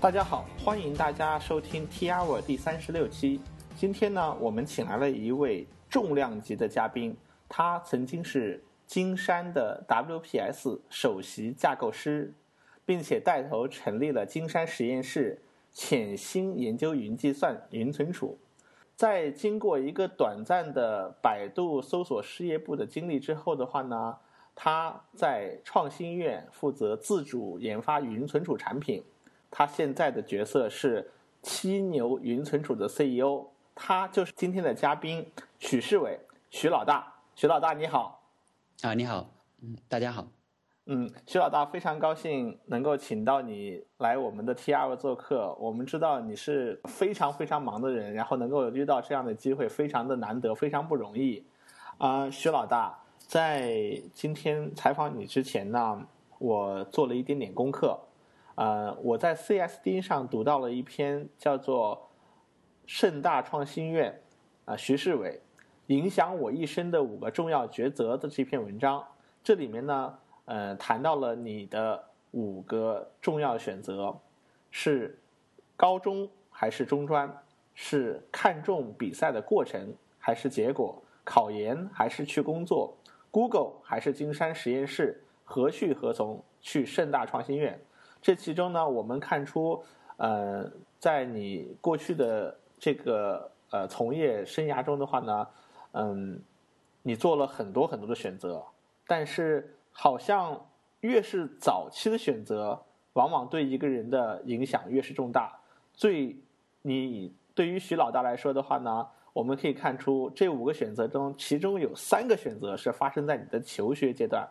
大家好，欢迎大家收听 T Hour 第三十六期。今天呢，我们请来了一位重量级的嘉宾，他曾经是金山的 WPS 首席架构师，并且带头成立了金山实验室，潜心研究云计算、云存储。在经过一个短暂的百度搜索事业部的经历之后的话呢，他在创新院负责自主研发云存储产品。他现在的角色是七牛云存储的 CEO，他就是今天的嘉宾许世伟，许老大，许老大你好。啊，你好，嗯，大家好。嗯，徐老大非常高兴能够请到你来我们的 T R 做客。我们知道你是非常非常忙的人，然后能够遇到这样的机会非常的难得，非常不容易。啊，徐老大，在今天采访你之前呢，我做了一点点功课。呃，我在 CSD 上读到了一篇叫做《盛大创新院》啊，徐世伟影响我一生的五个重要抉择的这篇文章。这里面呢，呃，谈到了你的五个重要选择：是高中还是中专？是看重比赛的过程还是结果？考研还是去工作？Google 还是金山实验室？何去何从？去盛大创新院？这其中呢，我们看出，呃，在你过去的这个呃从业生涯中的话呢，嗯，你做了很多很多的选择，但是好像越是早期的选择，往往对一个人的影响越是重大。最你对于徐老大来说的话呢，我们可以看出这五个选择中，其中有三个选择是发生在你的求学阶段。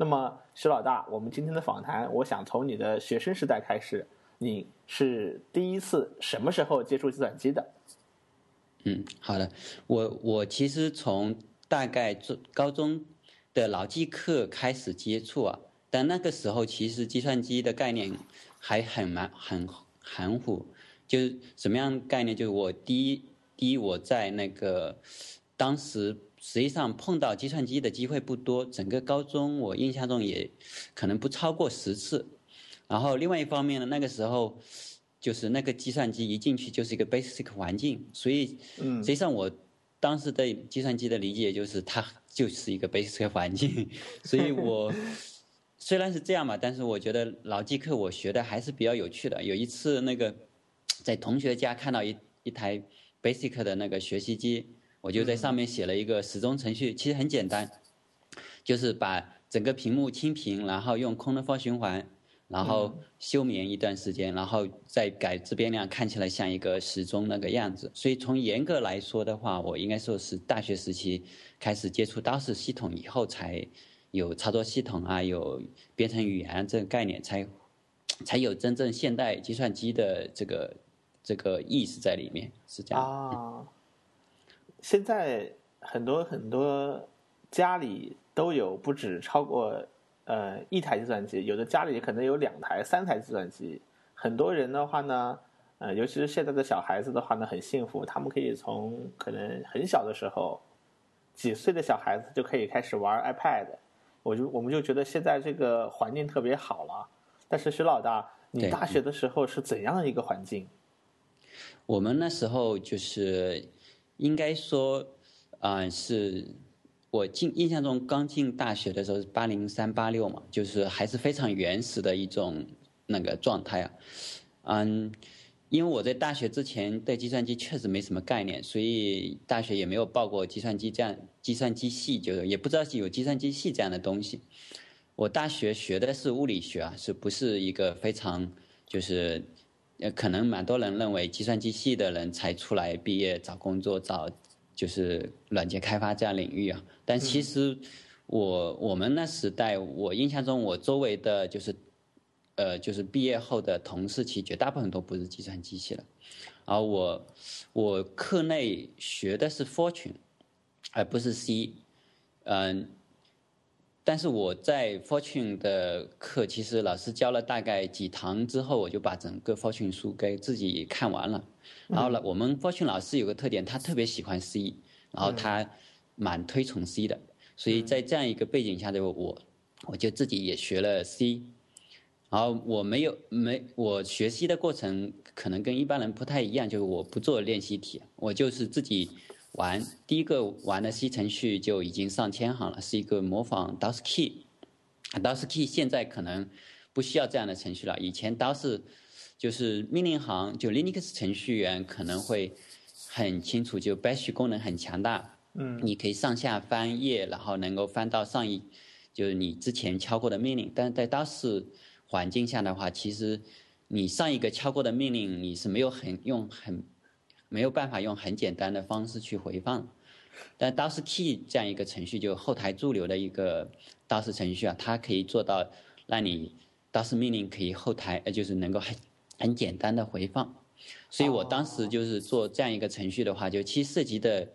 那么，徐老大，我们今天的访谈，我想从你的学生时代开始。你是第一次什么时候接触计算机的？嗯，好的，我我其实从大概中高中的脑机课开始接触啊，但那个时候其实计算机的概念还很蛮很含糊，就是什么样概念？就是我第一第一我在那个当时。实际上碰到计算机的机会不多，整个高中我印象中也可能不超过十次。然后另外一方面呢，那个时候就是那个计算机一进去就是一个 basic 环境，所以实际上我当时对计算机的理解就是它就是一个 basic 环境。所以 我虽然是这样嘛，但是我觉得老机课我学的还是比较有趣的。有一次那个在同学家看到一一台 basic 的那个学习机。我就在上面写了一个时钟程序，其实很简单，就是把整个屏幕清屏，然后用空的 for 循环，然后休眠一段时间，然后再改自变量，看起来像一个时钟那个样子。所以从严格来说的话，我应该说是大学时期开始接触 DOS 系统以后，才有操作系统啊，有编程语言这个概念，才才有真正现代计算机的这个这个意识在里面，是这样。现在很多很多家里都有不止超过呃一台计算机，有的家里可能有两台、三台计算机。很多人的话呢，呃，尤其是现在的小孩子的话呢，很幸福，他们可以从可能很小的时候，几岁的小孩子就可以开始玩 iPad。我就我们就觉得现在这个环境特别好了。但是徐老大，你大学的时候是怎样的一个环境？我们那时候就是。应该说，啊，是我进印象中刚进大学的时候是八零三八六嘛，就是还是非常原始的一种那个状态啊。嗯，因为我在大学之前对计算机确实没什么概念，所以大学也没有报过计算机这样计算机系，就是也不知道是有计算机系这样的东西。我大学学的是物理学啊，是不是一个非常就是。呃，可能蛮多人认为计算机系的人才出来毕业找工作，找就是软件开发这样领域啊。但其实我我们那时代，我印象中我周围的就是，呃，就是毕业后的同事，其实绝大部分都不是计算机系的。而我我课内学的是 Fortune，而不是 C，嗯。但是我在 Fortune 的课，其实老师教了大概几堂之后，我就把整个 Fortune 书给自己看完了。然后呢，我们 Fortune 老师有个特点，他特别喜欢 C，然后他蛮推崇 C 的。所以在这样一个背景下的我，我就自己也学了 C。然后我没有没我学习的过程可能跟一般人不太一样，就是我不做练习题，我就是自己玩。第一个玩的 C 程序就已经上千行了，是一个模仿 DOSKey。DOSKey 现在可能不需要这样的程序了，以前 DOS 就是命令行，就 Linux 程序员可能会很清楚，就 Bash 功能很强大，嗯，你可以上下翻页，然后能够翻到上一就是你之前敲过的命令，但是在 DOS 环境下的话，其实你上一个敲过的命令，你是没有很用很没有办法用很简单的方式去回放。但 DOSKey 这样一个程序，就后台驻留的一个 DOS 程序啊，它可以做到让你 DOS 命令可以后台呃就是能够很很简单的回放。所以我当时就是做这样一个程序的话，就其实涉及的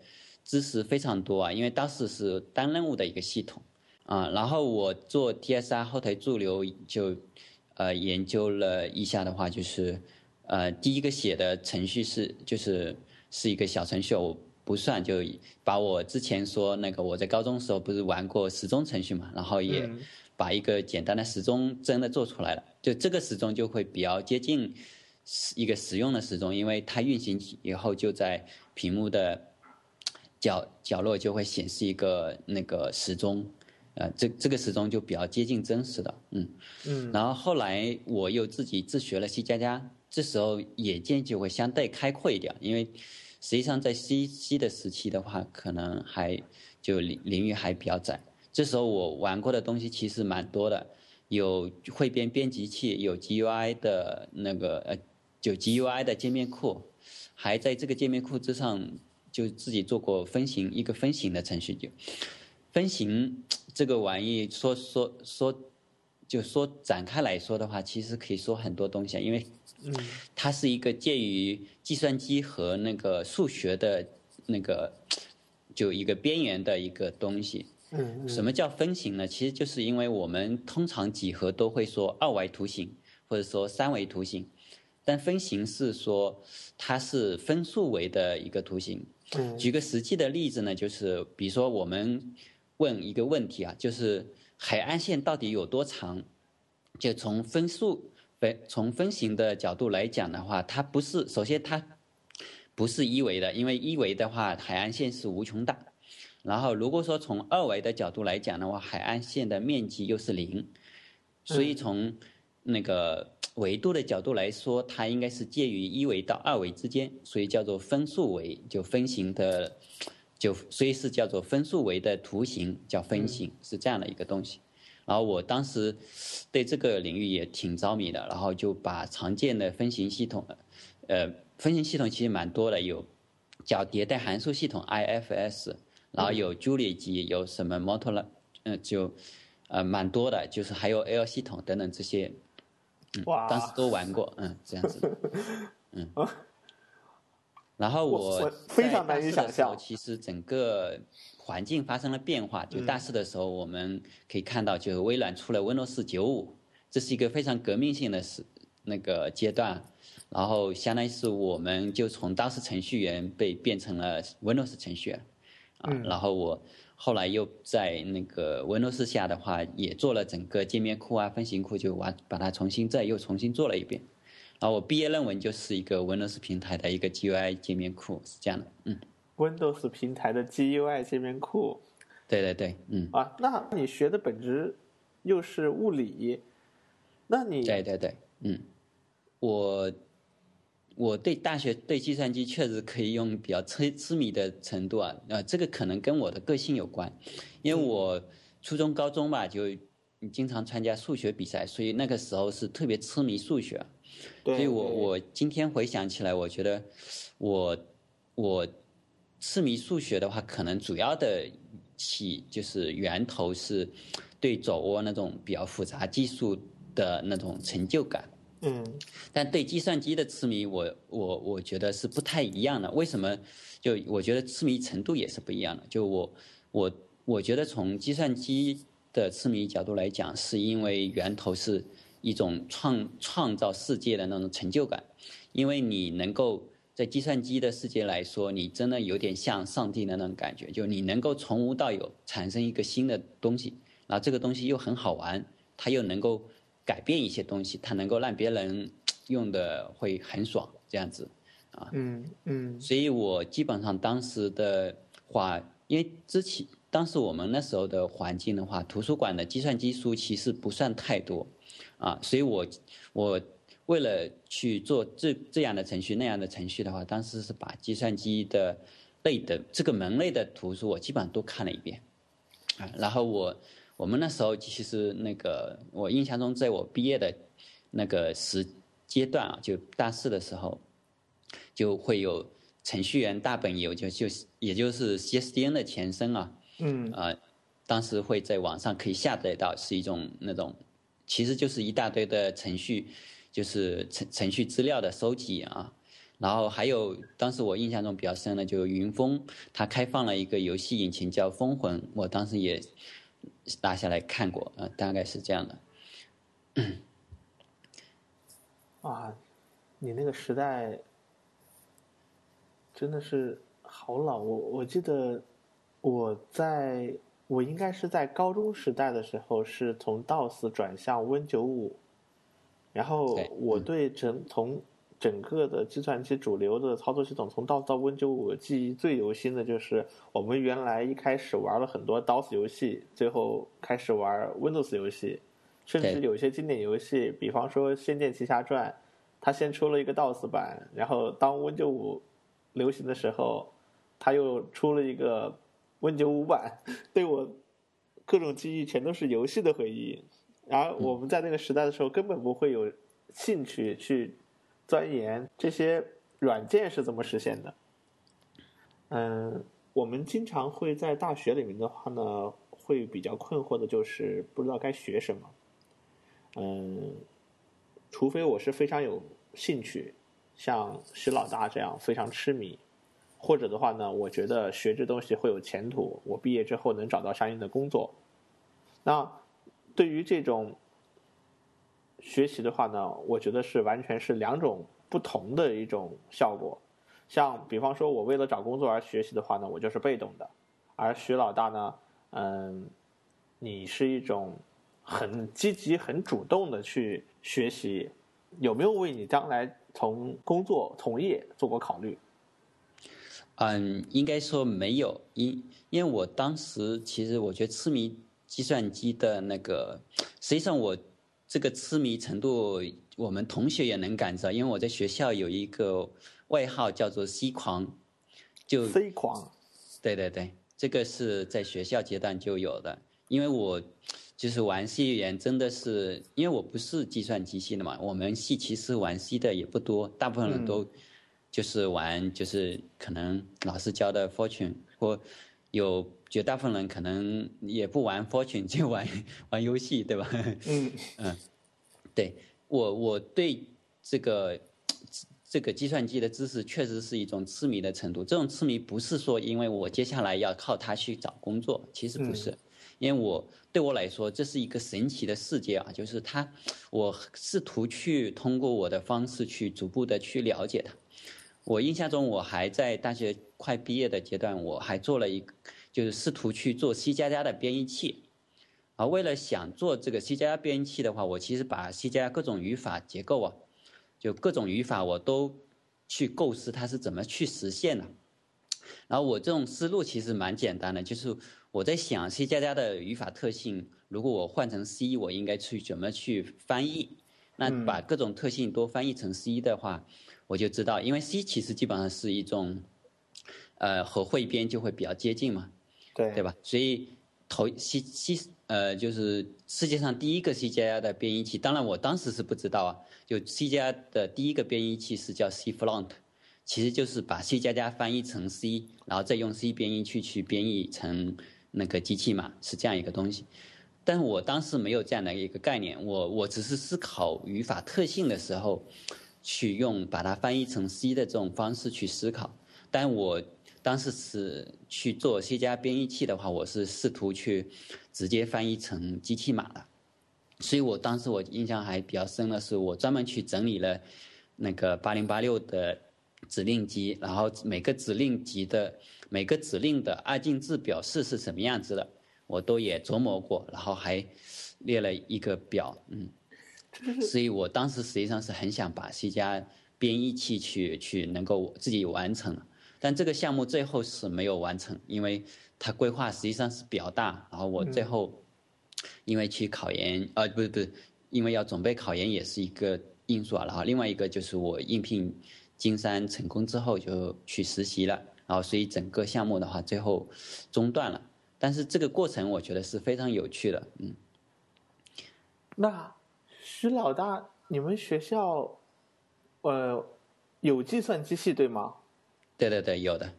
知识非常多啊，因为 DOS 是单任务的一个系统。啊，然后我做 TSR 后台驻留就，呃，研究了一下的话，就是，呃，第一个写的程序是就是是一个小程序，我不算，就把我之前说那个我在高中时候不是玩过时钟程序嘛，然后也把一个简单的时钟真的做出来了，就这个时钟就会比较接近一个实用的时钟，因为它运行以后就在屏幕的角角落就会显示一个那个时钟。呃，这这个时钟就比较接近真实的，嗯，嗯，然后后来我又自己自学了 C 加加，这时候眼界就会相对开阔一点，因为实际上在 C C 的时期的话，可能还就领领域还比较窄。这时候我玩过的东西其实蛮多的，有汇编编辑器，有 GUI 的那个呃，就 GUI 的界面库，还在这个界面库之上就自己做过分形一个分形的程序就。分形这个玩意说说说，就说展开来说的话，其实可以说很多东西，因为，它是一个介于计算机和那个数学的那个，就一个边缘的一个东西。嗯什么叫分形呢？其实就是因为我们通常几何都会说二维图形或者说三维图形，但分形是说它是分数维的一个图形。嗯。举个实际的例子呢，就是比如说我们。问一个问题啊，就是海岸线到底有多长？就从分数分从分形的角度来讲的话，它不是首先它不是一维的，因为一维的话海岸线是无穷大。然后如果说从二维的角度来讲的话，海岸线的面积又是零，所以从那个维度的角度来说，它应该是介于一维到二维之间，所以叫做分数维，就分形的。就所以是叫做分数维的图形，叫分形，是这样的一个东西。然后我当时对这个领域也挺着迷的，然后就把常见的分形系统，呃，分形系统其实蛮多的，有叫迭代函数系统 IFS，然后有 Julia 级，有什么 m o t o r 嗯，就呃蛮多的，就是还有 L 系统等等这些，嗯，当时都玩过，嗯，这样子，嗯。然后我非常难以想象，其实整个环境发生了变化。就大四的时候，我们可以看到，就是微软出了 Windows 九五，这是一个非常革命性的时那个阶段。然后相当于是我们就从当时程序员被变成了 Windows 程序员，啊，然后我后来又在那个 Windows 下的话，也做了整个界面库啊、分型库，就完把它重新再又重新做了一遍。然后我毕业论文就是一个 Windows 平台的一个 GUI 界面库，是这样的，嗯。Windows 平台的 GUI 界面库，对对对，嗯。啊，那你学的本质又是物理，那你对对对，嗯，我我对大学对计算机确实可以用比较痴痴迷的程度啊，呃，这个可能跟我的个性有关，因为我初中高中吧就经常参加数学比赛，所以那个时候是特别痴迷数学。所以我我今天回想起来，我觉得我我痴迷数学的话，可能主要的起就是源头是对肘握那种比较复杂技术的那种成就感。嗯，但对计算机的痴迷，我我我觉得是不太一样的。为什么？就我觉得痴迷程度也是不一样的。就我我我觉得从计算机的痴迷角度来讲，是因为源头是。一种创创造世界的那种成就感，因为你能够在计算机的世界来说，你真的有点像上帝的那种感觉，就你能够从无到有产生一个新的东西，然后这个东西又很好玩，它又能够改变一些东西，它能够让别人用的会很爽，这样子，啊，嗯嗯，所以我基本上当时的话，因为之前当时我们那时候的环境的话，图书馆的计算机书其实不算太多，啊，所以我我为了去做这这样的程序那样的程序的话，当时是把计算机的类的这个门类的图书我基本上都看了一遍，啊，然后我。我们那时候其实那个，我印象中，在我毕业的那个时阶段啊，就大四的时候，就会有程序员大本营，就就也就是 CSDN 的前身啊。嗯。呃，当时会在网上可以下载到，是一种那种，其实就是一大堆的程序，就是程程序资料的收集啊。然后还有，当时我印象中比较深的，就是云峰，它开放了一个游戏引擎叫风魂，我当时也。拿下来看过，呃，大概是这样的。啊，你那个时代真的是好老。我我记得我在我应该是在高中时代的时候，是从 DOS 转向 Win 九五，然后我对整从。整个的计算机主流的操作系统，从 DOS 到 Win 九五，记忆最犹新的就是我们原来一开始玩了很多 DOS 游戏，最后开始玩 Windows 游戏，甚至有些经典游戏，比方说《仙剑奇侠传》，它先出了一个 DOS 版，然后当 Win 九五流行的时候，它又出了一个 Win 九五版，对我各种记忆全都是游戏的回忆。而我们在那个时代的时候，根本不会有兴趣去。钻研这些软件是怎么实现的？嗯，我们经常会在大学里面的话呢，会比较困惑的就是不知道该学什么。嗯，除非我是非常有兴趣，像徐老大这样非常痴迷，或者的话呢，我觉得学这东西会有前途，我毕业之后能找到相应的工作。那对于这种。学习的话呢，我觉得是完全是两种不同的一种效果。像比方说，我为了找工作而学习的话呢，我就是被动的；而徐老大呢，嗯，你是一种很积极、很主动的去学习。有没有为你将来从工作从业做过考虑？嗯，应该说没有，因因为我当时其实我觉得痴迷计算机的那个，实际上我。这个痴迷程度，我们同学也能感知到，因为我在学校有一个外号叫做 “C 狂”，就 C 狂，对对对，这个是在学校阶段就有的。因为我就是玩 C 语言，真的是因为我不是计算机系的嘛，我们系其实玩 C 的也不多，大部分人都就是玩，就是可能老师教的 Fortune 或有。绝大部分人可能也不玩 Fortune，就玩玩游戏，对吧？嗯 嗯，对我我对这个这个计算机的知识确实是一种痴迷的程度。这种痴迷不是说因为我接下来要靠它去找工作，其实不是，因为我对我来说这是一个神奇的世界啊！就是它，我试图去通过我的方式去逐步的去了解它。我印象中，我还在大学快毕业的阶段，我还做了一个。就是试图去做 C 加加的编译器，啊为了想做这个 C 加加编译器的话，我其实把 C 加加各种语法结构啊，就各种语法我都去构思它是怎么去实现的。然后我这种思路其实蛮简单的，就是我在想 C 加加的语法特性，如果我换成 C，我应该去怎么去翻译？那把各种特性都翻译成 C 的话，我就知道，因为 C 其实基本上是一种，呃，和汇编就会比较接近嘛。对对吧？所以头 C C 呃，就是世界上第一个 C 加加的编译器。当然，我当时是不知道啊。就 C 加的第一个编译器是叫 C Fluent，其实就是把 C 加加翻译成 C，然后再用 C 编译器去编译成那个机器码，是这样一个东西。但我当时没有这样的一个概念，我我只是思考语法特性的时候，去用把它翻译成 C 的这种方式去思考，但我。当时是去做 C 加编译器的话，我是试图去直接翻译成机器码的，所以我当时我印象还比较深的是，我专门去整理了那个八零八六的指令集，然后每个指令集的每个指令的二进制表示是什么样子的，我都也琢磨过，然后还列了一个表，嗯。所以我当时实际上是很想把 C 加编译器去去能够自己完成，但这个项目最后是没有完成，因为它规划实际上是比较大，然后我最后因为去考研，呃，不是不是，因为要准备考研也是一个因素啊，然后另外一个就是我应聘金山成功之后就去实习了，然后所以整个项目的话最后中断了，但是这个过程我觉得是非常有趣的，嗯。那徐老大，你们学校，呃，有计算机系对吗？对对对，有的。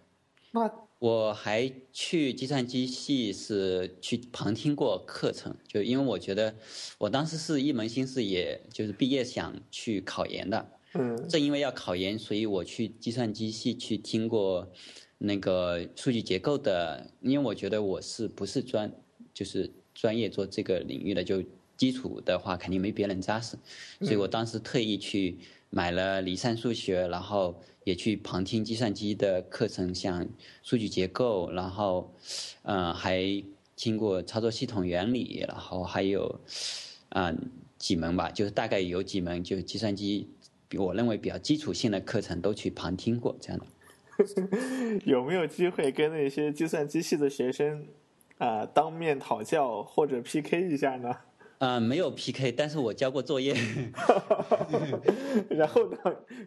那我还去计算机系是去旁听过课程，就因为我觉得我当时是一门心思，也就是毕业想去考研的。嗯。正因为要考研，所以我去计算机系去听过那个数据结构的，因为我觉得我是不是专就是专业做这个领域的就。基础的话肯定没别人扎实，所以我当时特意去买了离散数学，然后也去旁听计算机的课程，像数据结构，然后，嗯，还听过操作系统原理，然后还有，嗯，几门吧，就是大概有几门就计算机，我认为比较基础性的课程都去旁听过这样的。有没有机会跟那些计算机系的学生啊当面讨教或者 PK 一下呢？啊，没有 PK，但是我交过作业。然后呢，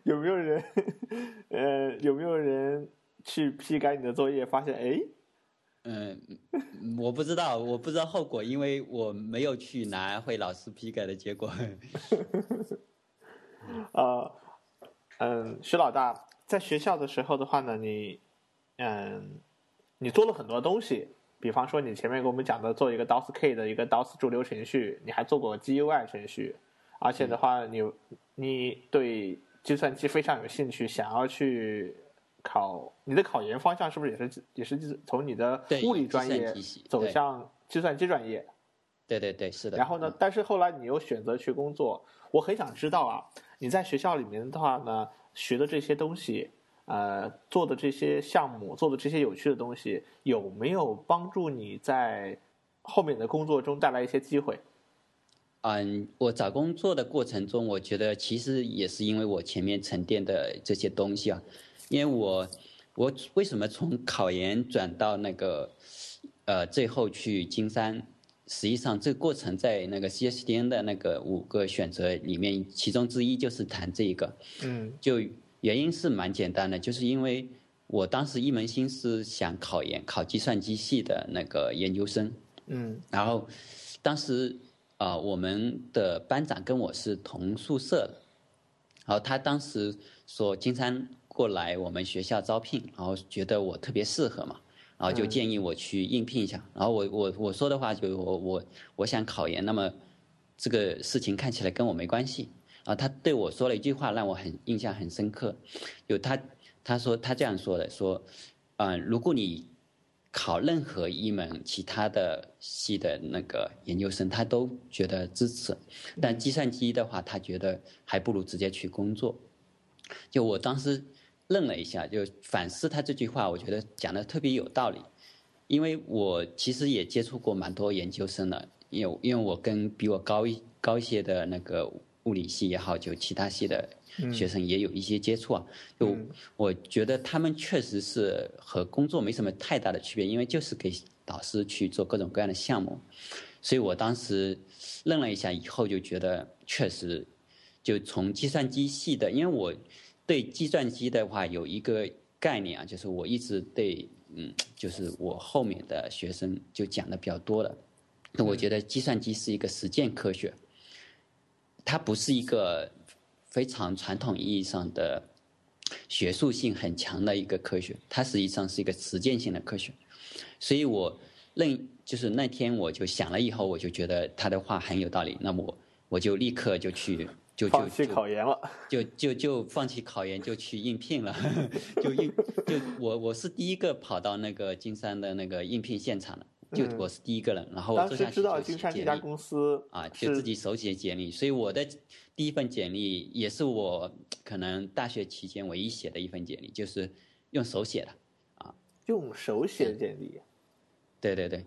有没有人，呃，有没有人去批改你的作业？发现哎，嗯，我不知道，我不知道后果，因为我没有去拿会老师批改的结果。呃，嗯，徐老大在学校的时候的话呢，你，嗯，你做了很多东西。比方说，你前面给我们讲的做一个 DOS-K 的一个 DOS 主流程序，你还做过 GUI 程序，而且的话，你你对计算机非常有兴趣，想要去考你的考研方向是不是也是也是从你的物理专业走向计算机专业？对对对，是的。然后呢，但是后来你又选择去工作，我很想知道啊，你在学校里面的话呢，学的这些东西。呃，做的这些项目，做的这些有趣的东西，有没有帮助你在后面的工作中带来一些机会？嗯，我找工作的过程中，我觉得其实也是因为我前面沉淀的这些东西啊，因为我我为什么从考研转到那个呃最后去金山，实际上这个过程在那个 CSDN 的那个五个选择里面，其中之一就是谈这一个，嗯，就。原因是蛮简单的，就是因为我当时一门心思想考研，考计算机系的那个研究生。嗯。然后，当时啊，我们的班长跟我是同宿舍的，然后他当时说金山过来我们学校招聘，然后觉得我特别适合嘛，然后就建议我去应聘一下。然后我我我说的话就我我我想考研，那么这个事情看起来跟我没关系。啊，他对我说了一句话，让我很印象很深刻。有他，他说他这样说的，说，嗯，如果你考任何一门其他的系的那个研究生，他都觉得支持，但计算机的话，他觉得还不如直接去工作。就我当时愣了一下，就反思他这句话，我觉得讲的特别有道理。因为我其实也接触过蛮多研究生的，因为因为我跟比我高一高一些的那个。物理系也好，就其他系的学生也有一些接触啊。就我觉得他们确实是和工作没什么太大的区别，因为就是给导师去做各种各样的项目。所以我当时愣了一下，以后就觉得确实，就从计算机系的，因为我对计算机的话有一个概念啊，就是我一直对，嗯，就是我后面的学生就讲的比较多了。那我觉得计算机是一个实践科学。它不是一个非常传统意义上的学术性很强的一个科学，它实际上是一个实践性的科学。所以我认，就是那天我就想了以后，我就觉得他的话很有道理。那么我我就立刻就去就就放弃考研了，就就就放弃考研，就去应聘了。就应就我我是第一个跑到那个金山的那个应聘现场的。就我是第一个人，然后当时知道金山这家公司啊，就自己手写简历，所以我的第一份简历也是我可能大学期间唯一写的一份简历，就是用手写的啊，用手写简历，对对对，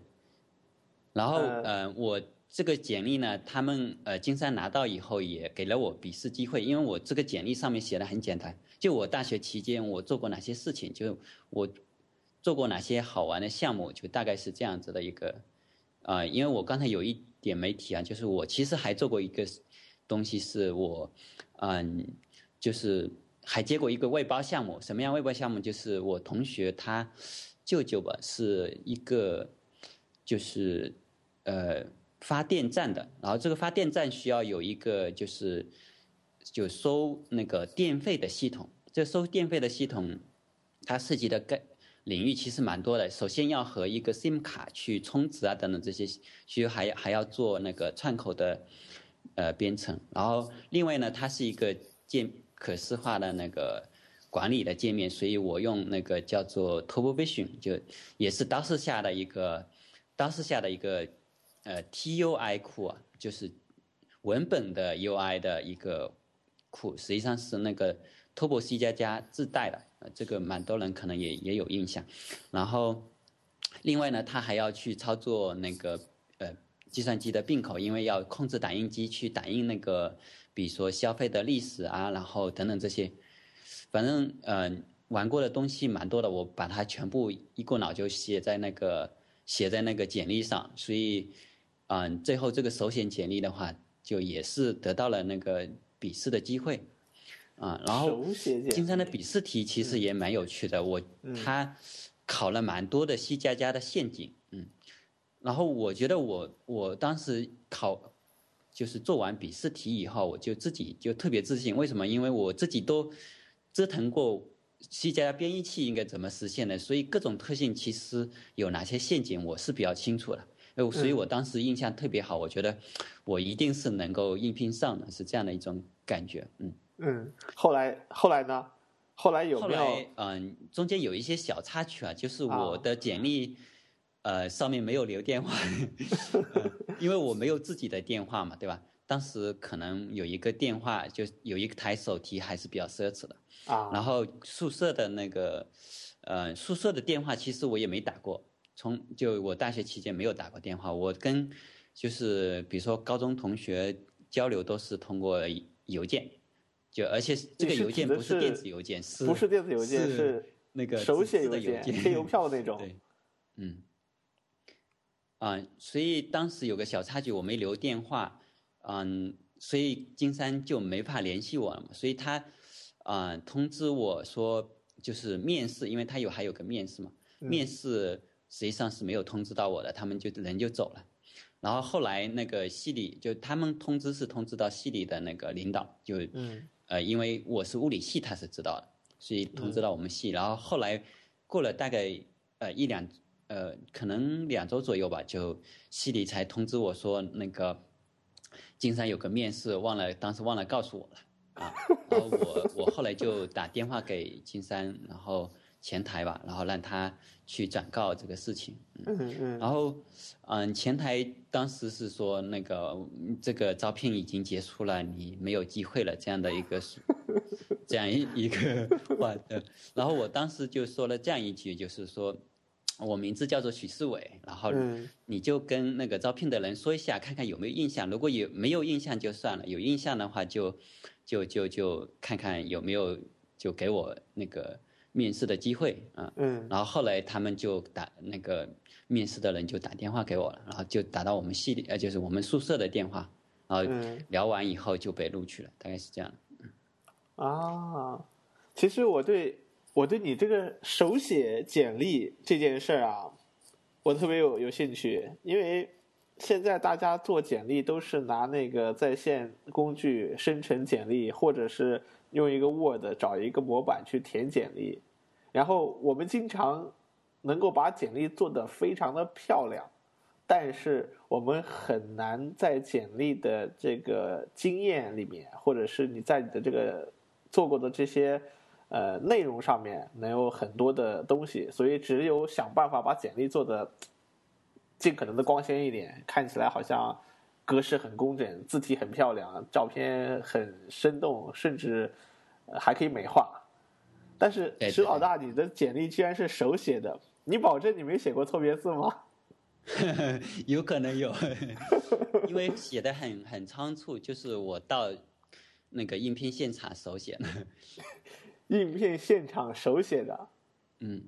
然后嗯，我这个简历呢，他们呃金山拿到以后也给了我笔试机会，因为我这个简历上面写的很简单，就我大学期间我做过哪些事情，就我做过哪些好玩的项目，就大概是这样子的一个啊，因为我刚才有一点没提啊，就是我其实还做过一个东西，是我嗯，就是还接过一个外包项目，什么样外包项目？就是我同学他舅舅吧，是一个就是呃。发电站的，然后这个发电站需要有一个就是就收那个电费的系统。这收电费的系统，它涉及的概领域其实蛮多的。首先要和一个 SIM 卡去充值啊，等等这些，需要还还要做那个串口的呃编程。然后另外呢，它是一个键可视化的那个管理的界面，所以我用那个叫做 Turbo Vision，就也是 DOS 下的一个 DOS 下的一个。呃，TUI 库啊，就是文本的 UI 的一个库，实际上是那个 Turbo C 加加自带的，这个蛮多人可能也也有印象。然后，另外呢，他还要去操作那个呃计算机的并口，因为要控制打印机去打印那个，比如说消费的历史啊，然后等等这些，反正嗯，玩过的东西蛮多的，我把它全部一过脑就写在那个写在那个简历上，所以。嗯，最后这个首选简历的话，就也是得到了那个笔试的机会，啊，然后金山的笔试题其实也蛮有趣的，我他考了蛮多的 C 加加的陷阱，嗯，然后我觉得我我当时考就是做完笔试题以后，我就自己就特别自信，为什么？因为我自己都折腾过 C 加加编译器应该怎么实现的，所以各种特性其实有哪些陷阱我是比较清楚的。哎，所以我当时印象特别好，我觉得我一定是能够应聘上的，是这样的一种感觉。嗯嗯，后来后来呢？后来有没有？嗯，中间有一些小插曲啊，就是我的简历呃上面没有留电话，因为我没有自己的电话嘛，对吧？当时可能有一个电话，就有一台手提还是比较奢侈的啊。然后宿舍的那个呃宿舍的电话，其实我也没打过。从就我大学期间没有打过电话，我跟就是比如说高中同学交流都是通过邮件，就而且这个邮件不是电子邮件，是不是电子邮件是那个手写邮件贴邮票那种。对，嗯，啊，所以当时有个小插曲，我没留电话，嗯，所以金山就没法联系我了嘛，所以他啊通知我说就是面试，因为他有还有个面试嘛，面试。实际上是没有通知到我的，他们就人就走了。然后后来那个系里就他们通知是通知到系里的那个领导，就呃因为我是物理系，他是知道的，所以通知到我们系。然后后来过了大概呃一两呃可能两周左右吧，就系里才通知我说那个金山有个面试，忘了当时忘了告诉我了啊。然后我我后来就打电话给金山，然后。前台吧，然后让他去转告这个事情。嗯嗯。然后，嗯，前台当时是说那个这个招聘已经结束了，你没有机会了，这样的一个，这样一一个话的。然后我当时就说了这样一句，就是说，我名字叫做许世伟，然后你就跟那个招聘的人说一下，看看有没有印象。如果有没有印象就算了，有印象的话就就就就看看有没有就给我那个。面试的机会啊，嗯，然后后来他们就打那个面试的人就打电话给我了，然后就打到我们系里，呃，就是我们宿舍的电话，然后聊完以后就被录取了，大概是这样。啊，其实我对我对你这个手写简历这件事儿啊，我特别有有兴趣，因为现在大家做简历都是拿那个在线工具生成简历，或者是。用一个 Word 找一个模板去填简历，然后我们经常能够把简历做得非常的漂亮，但是我们很难在简历的这个经验里面，或者是你在你的这个做过的这些呃内容上面能有很多的东西，所以只有想办法把简历做的尽可能的光鲜一点，看起来好像。格式很工整，字体很漂亮，照片很生动，甚至还可以美化。但是石老大，你的简历居然是手写的，你保证你没写过错别字吗？有可能有，因为写的很很仓促，就是我到那个应聘现场手写的。应聘现场手写的，嗯，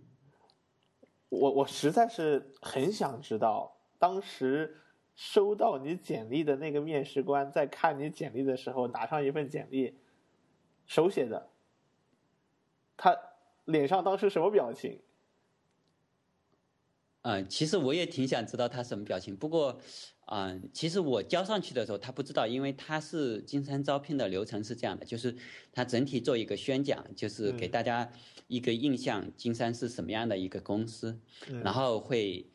我我实在是很想知道，当时收到你简历的那个面试官在看你简历的时候，拿上一份简历，手写的，他脸上当时什么表情？嗯，其实我也挺想知道他什么表情。不过，嗯，其实我交上去的时候，他不知道，因为他是金山招聘的流程是这样的，就是他整体做一个宣讲，就是给大家一个印象，金山是什么样的一个公司，然后会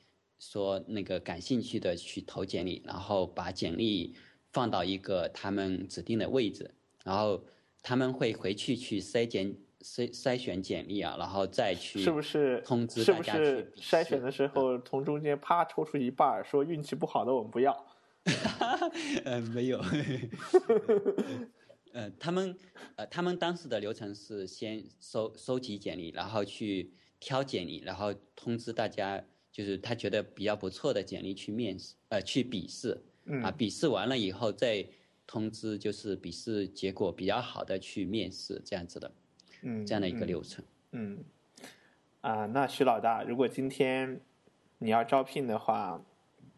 说那个感兴趣的去投简历，然后把简历放到一个他们指定的位置，然后他们会回去去筛检。筛筛选简历啊，然后再去是不是通知大家去？是不是筛选的时候从中间啪抽出一半，说运气不好的我们不要？呃，没有。呃，他们呃，他们当时的流程是先收收集简历，然后去挑简历，然后通知大家，就是他觉得比较不错的简历去面试，呃，去笔试。嗯。啊，笔试完了以后再通知，就是笔试结果比较好的去面试，这样子的。嗯，这样的一个流程。嗯，啊，那徐老大，如果今天你要招聘的话，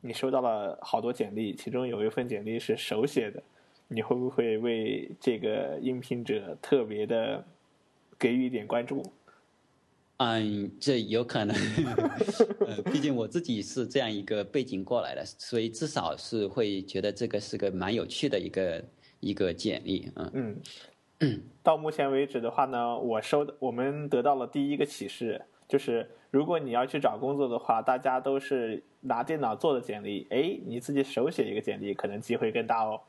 你收到了好多简历，其中有一份简历是手写的，你会不会为这个应聘者特别的给予一点关注？嗯，这有可能。呃，毕竟我自己是这样一个背景过来的，所以至少是会觉得这个是个蛮有趣的一个一个简历。嗯嗯。到目前为止的话呢，我收的我们得到了第一个启示，就是如果你要去找工作的话，大家都是拿电脑做的简历，哎，你自己手写一个简历，可能机会更大哦。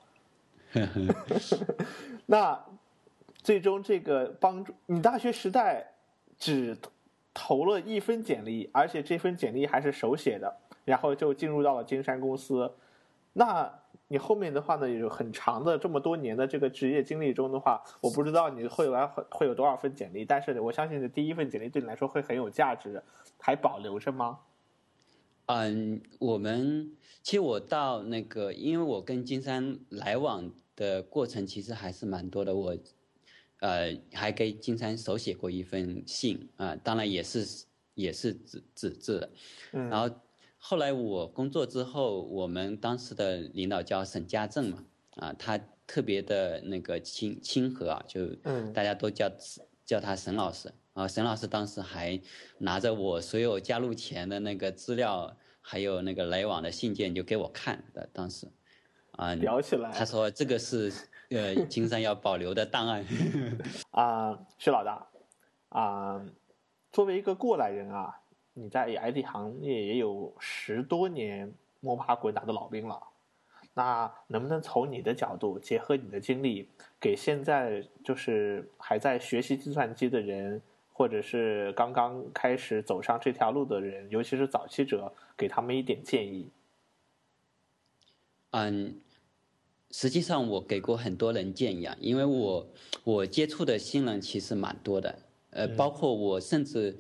那最终这个帮助你大学时代只投了一份简历，而且这份简历还是手写的，然后就进入到了金山公司，那。你后面的话呢，有很长的这么多年的这个职业经历中的话，我不知道你会来会会有多少份简历，但是我相信你的第一份简历对你来说会很有价值，还保留着吗？嗯，我们其实我到那个，因为我跟金山来往的过程其实还是蛮多的，我呃还给金山手写过一封信啊，当然也是也是纸纸质的，然后。后来我工作之后，我们当时的领导叫沈家正嘛，啊，他特别的那个亲亲和啊，就大家都叫叫他沈老师啊。沈老师当时还拿着我所有加入前的那个资料，还有那个来往的信件，就给我看的。当时啊，聊起来，他说这个是呃 金山要保留的档案。啊，徐老大啊，作为一个过来人啊。你在 IT 行业也有十多年摸爬滚打的老兵了，那能不能从你的角度，结合你的经历，给现在就是还在学习计算机的人，或者是刚刚开始走上这条路的人，尤其是早期者，给他们一点建议？嗯，实际上我给过很多人建议啊，因为我我接触的新人其实蛮多的，呃，包括我甚至。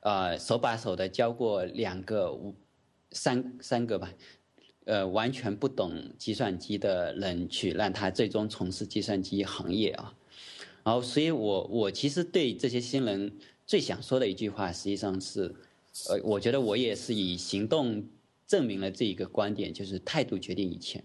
呃，手把手的教过两个、五、三三个吧，呃，完全不懂计算机的人去让他最终从事计算机行业啊。然后，所以我我其实对这些新人最想说的一句话，实际上是，呃，我觉得我也是以行动证明了这一个观点，就是态度决定一切。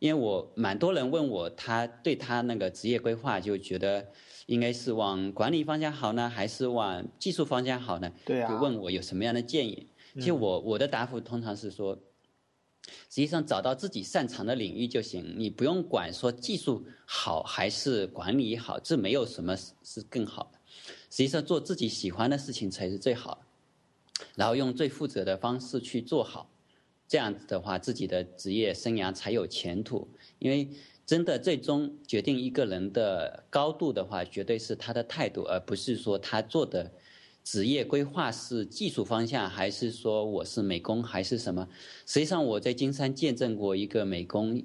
因为我蛮多人问我，他对他那个职业规划就觉得。应该是往管理方向好呢，还是往技术方向好呢？对就问我有什么样的建议。其实我我的答复通常是说，实际上找到自己擅长的领域就行，你不用管说技术好还是管理好，这没有什么是更好的。实际上做自己喜欢的事情才是最好的，然后用最负责的方式去做好，这样子的话，自己的职业生涯才有前途。因为真的，最终决定一个人的高度的话，绝对是他的态度，而不是说他做的职业规划是技术方向，还是说我是美工，还是什么。实际上，我在金山见证过一个美工，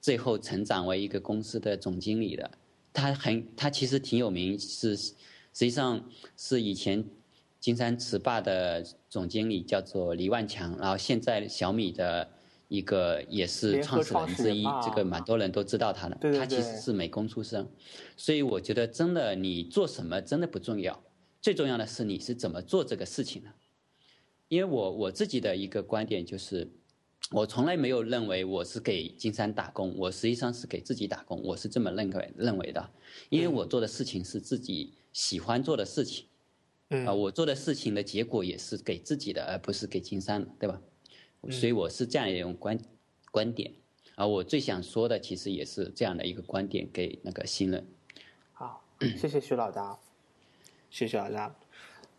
最后成长为一个公司的总经理的。他很，他其实挺有名，是实际上是以前金山词霸的总经理叫做黎万强，然后现在小米的一个也是创始人之一，这个蛮多人都知道他的。他其实是美工出身，所以我觉得真的你做什么真的不重要，最重要的是你是怎么做这个事情的。因为我我自己的一个观点就是，我从来没有认为我是给金山打工，我实际上是给自己打工，我是这么认为认为的，因为我做的事情是自己喜欢做的事情。啊，我做的事情的结果也是给自己的，而不是给金山的，对吧？所以我是这样一种观观点。啊，我最想说的其实也是这样的一个观点给那个新人。好，谢谢徐老大，谢谢老大。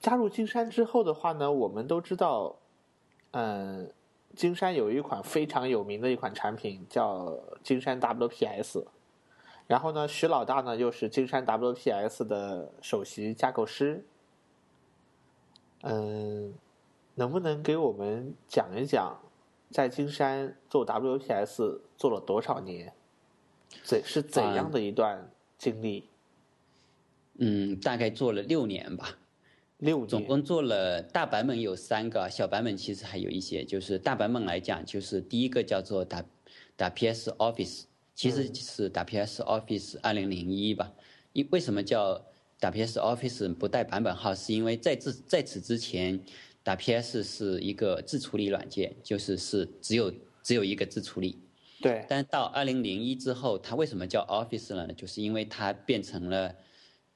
加入金山之后的话呢，我们都知道，嗯，金山有一款非常有名的一款产品叫金山 WPS，然后呢，徐老大呢又是金山 WPS 的首席架构师。嗯，能不能给我们讲一讲，在金山做 WPS 做了多少年？怎是怎样的一段经历？嗯，大概做了六年吧。六年。总共做了大版本有三个，小版本其实还有一些。就是大版本来讲，就是第一个叫做打打 PS Office，其实是打 PS Office 二零零一吧。因为什么叫？打 PS Office 不带版本号，是因为在这在此之前，，WPS 是一个自处理软件，就是是只有只有一个自处理。对。但到二零零一之后，它为什么叫 Office 了呢？就是因为它变成了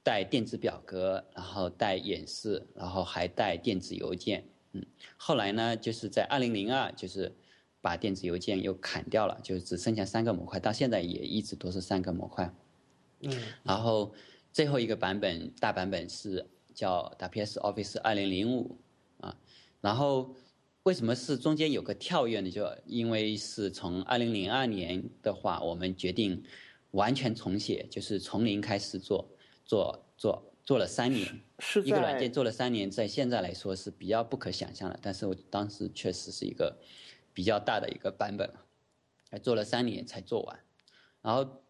带电子表格，然后带演示，然后还带电子邮件。嗯。后来呢，就是在二零零二，就是把电子邮件又砍掉了，就只剩下三个模块，到现在也一直都是三个模块。嗯。然后。最后一个版本大版本是叫 WPS Office 二零零五啊，然后为什么是中间有个跳跃呢？就因为是从二零零二年的话，我们决定完全重写，就是从零开始做，做做做了三年，一个软件做了三年，在现在来说是比较不可想象的，但是我当时确实是一个比较大的一个版本，还做了三年才做完，然后。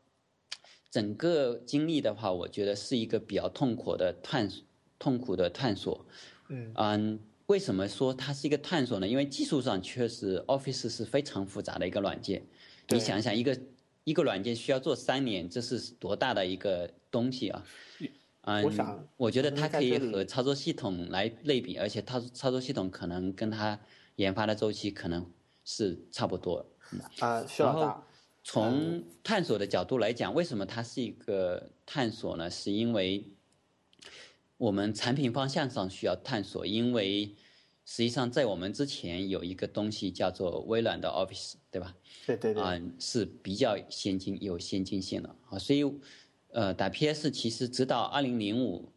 整个经历的话，我觉得是一个比较痛苦的探索，痛苦的探索。嗯嗯，为什么说它是一个探索呢？因为技术上确实，Office 是非常复杂的一个软件。你想想，一个一个软件需要做三年，这是多大的一个东西啊？嗯，我想，我觉得它可以和操作系统来类比，而且它操作系统可能跟它研发的周期可能是差不多。啊，需要从探索的角度来讲，为什么它是一个探索呢？是因为我们产品方向上需要探索，因为实际上在我们之前有一个东西叫做微软的 Office，对吧？对对对。啊，是比较先进、有先进性的啊，所以呃，打 PS 其实直到二零零五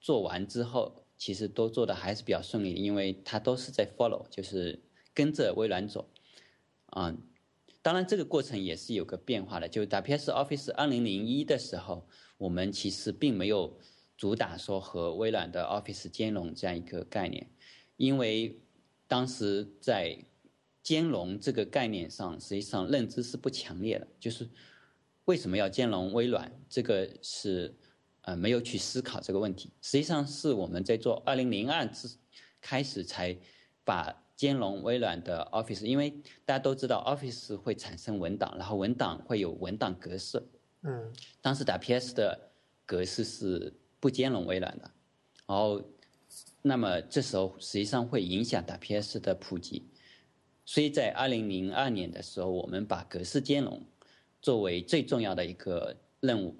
做完之后，其实都做的还是比较顺利，因为它都是在 follow，就是跟着微软走，啊。当然，这个过程也是有个变化的。就打 PS Office 二零零一的时候，我们其实并没有主打说和微软的 Office 兼容这样一个概念，因为当时在兼容这个概念上，实际上认知是不强烈的。就是为什么要兼容微软，这个是呃没有去思考这个问题。实际上是我们在做二零零二之开始才把。兼容微软的 Office，因为大家都知道 Office 会产生文档，然后文档会有文档格式。嗯。当时打 PS 的格式是不兼容微软的，然后，那么这时候实际上会影响打 PS 的普及，所以在二零零二年的时候，我们把格式兼容作为最重要的一个任务。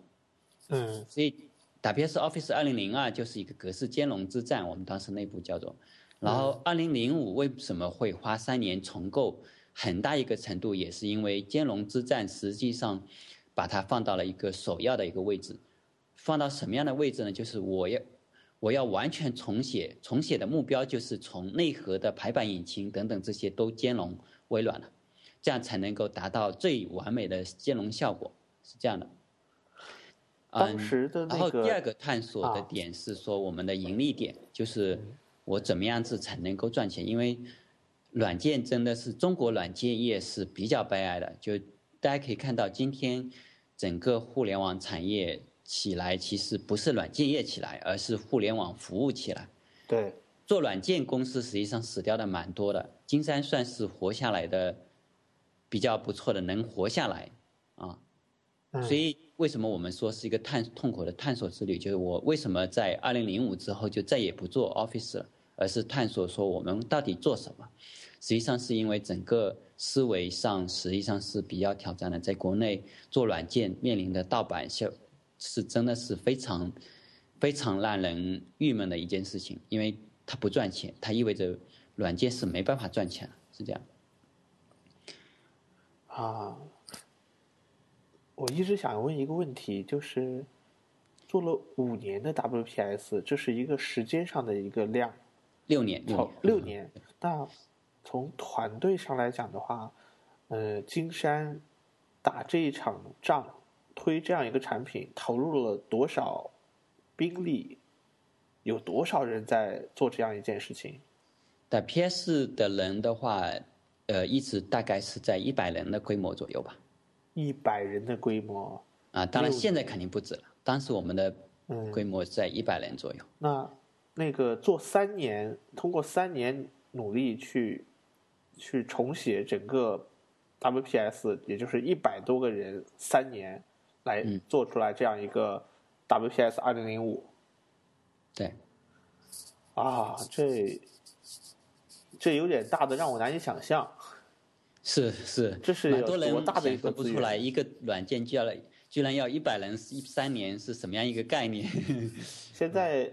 嗯。所以打 PS Office 二零零二就是一个格式兼容之战，我们当时内部叫做。然后，二零零五为什么会花三年重构？很大一个程度也是因为兼容之战，实际上把它放到了一个首要的一个位置。放到什么样的位置呢？就是我要我要完全重写，重写的目标就是从内核的排版引擎等等这些都兼容微软了，这样才能够达到最完美的兼容效果。是这样的。当时的然后第二个探索的点是说，我们的盈利点就是。我怎么样子才能够赚钱？因为软件真的是中国软件业是比较悲哀的。就大家可以看到，今天整个互联网产业起来，其实不是软件业起来，而是互联网服务起来。对。做软件公司实际上死掉的蛮多的，金山算是活下来的比较不错的，能活下来啊。所以为什么我们说是一个探痛苦的探索之旅？就是我为什么在二零零五之后就再也不做 Office 了，而是探索说我们到底做什么？实际上是因为整个思维上实际上是比较挑战的，在国内做软件面临的盗版效是真的是非常非常让人郁闷的一件事情，因为它不赚钱，它意味着软件是没办法赚钱，是这样。啊。我一直想问一个问题，就是做了五年的 WPS，这是一个时间上的一个量，六年，六年。那从团队上来讲的话，呃，金山打这一场仗，推这样一个产品，投入了多少兵力？有多少人在做这样一件事情？打 PS 的人的话，呃，一直大概是在一百人的规模左右吧。一百人的规模啊，当然现在肯定不止了。当时我们的规模在一百人左右。那那个做三年，通过三年努力去去重写整个 WPS，也就是一百多个人三年来做出来这样一个 WPS 二零零五。对。啊，这这有点大的，让我难以想象。是是，这是蛮多人想象不出来，一个软件就要居然要一百人一三年是什么样一个概念？现在，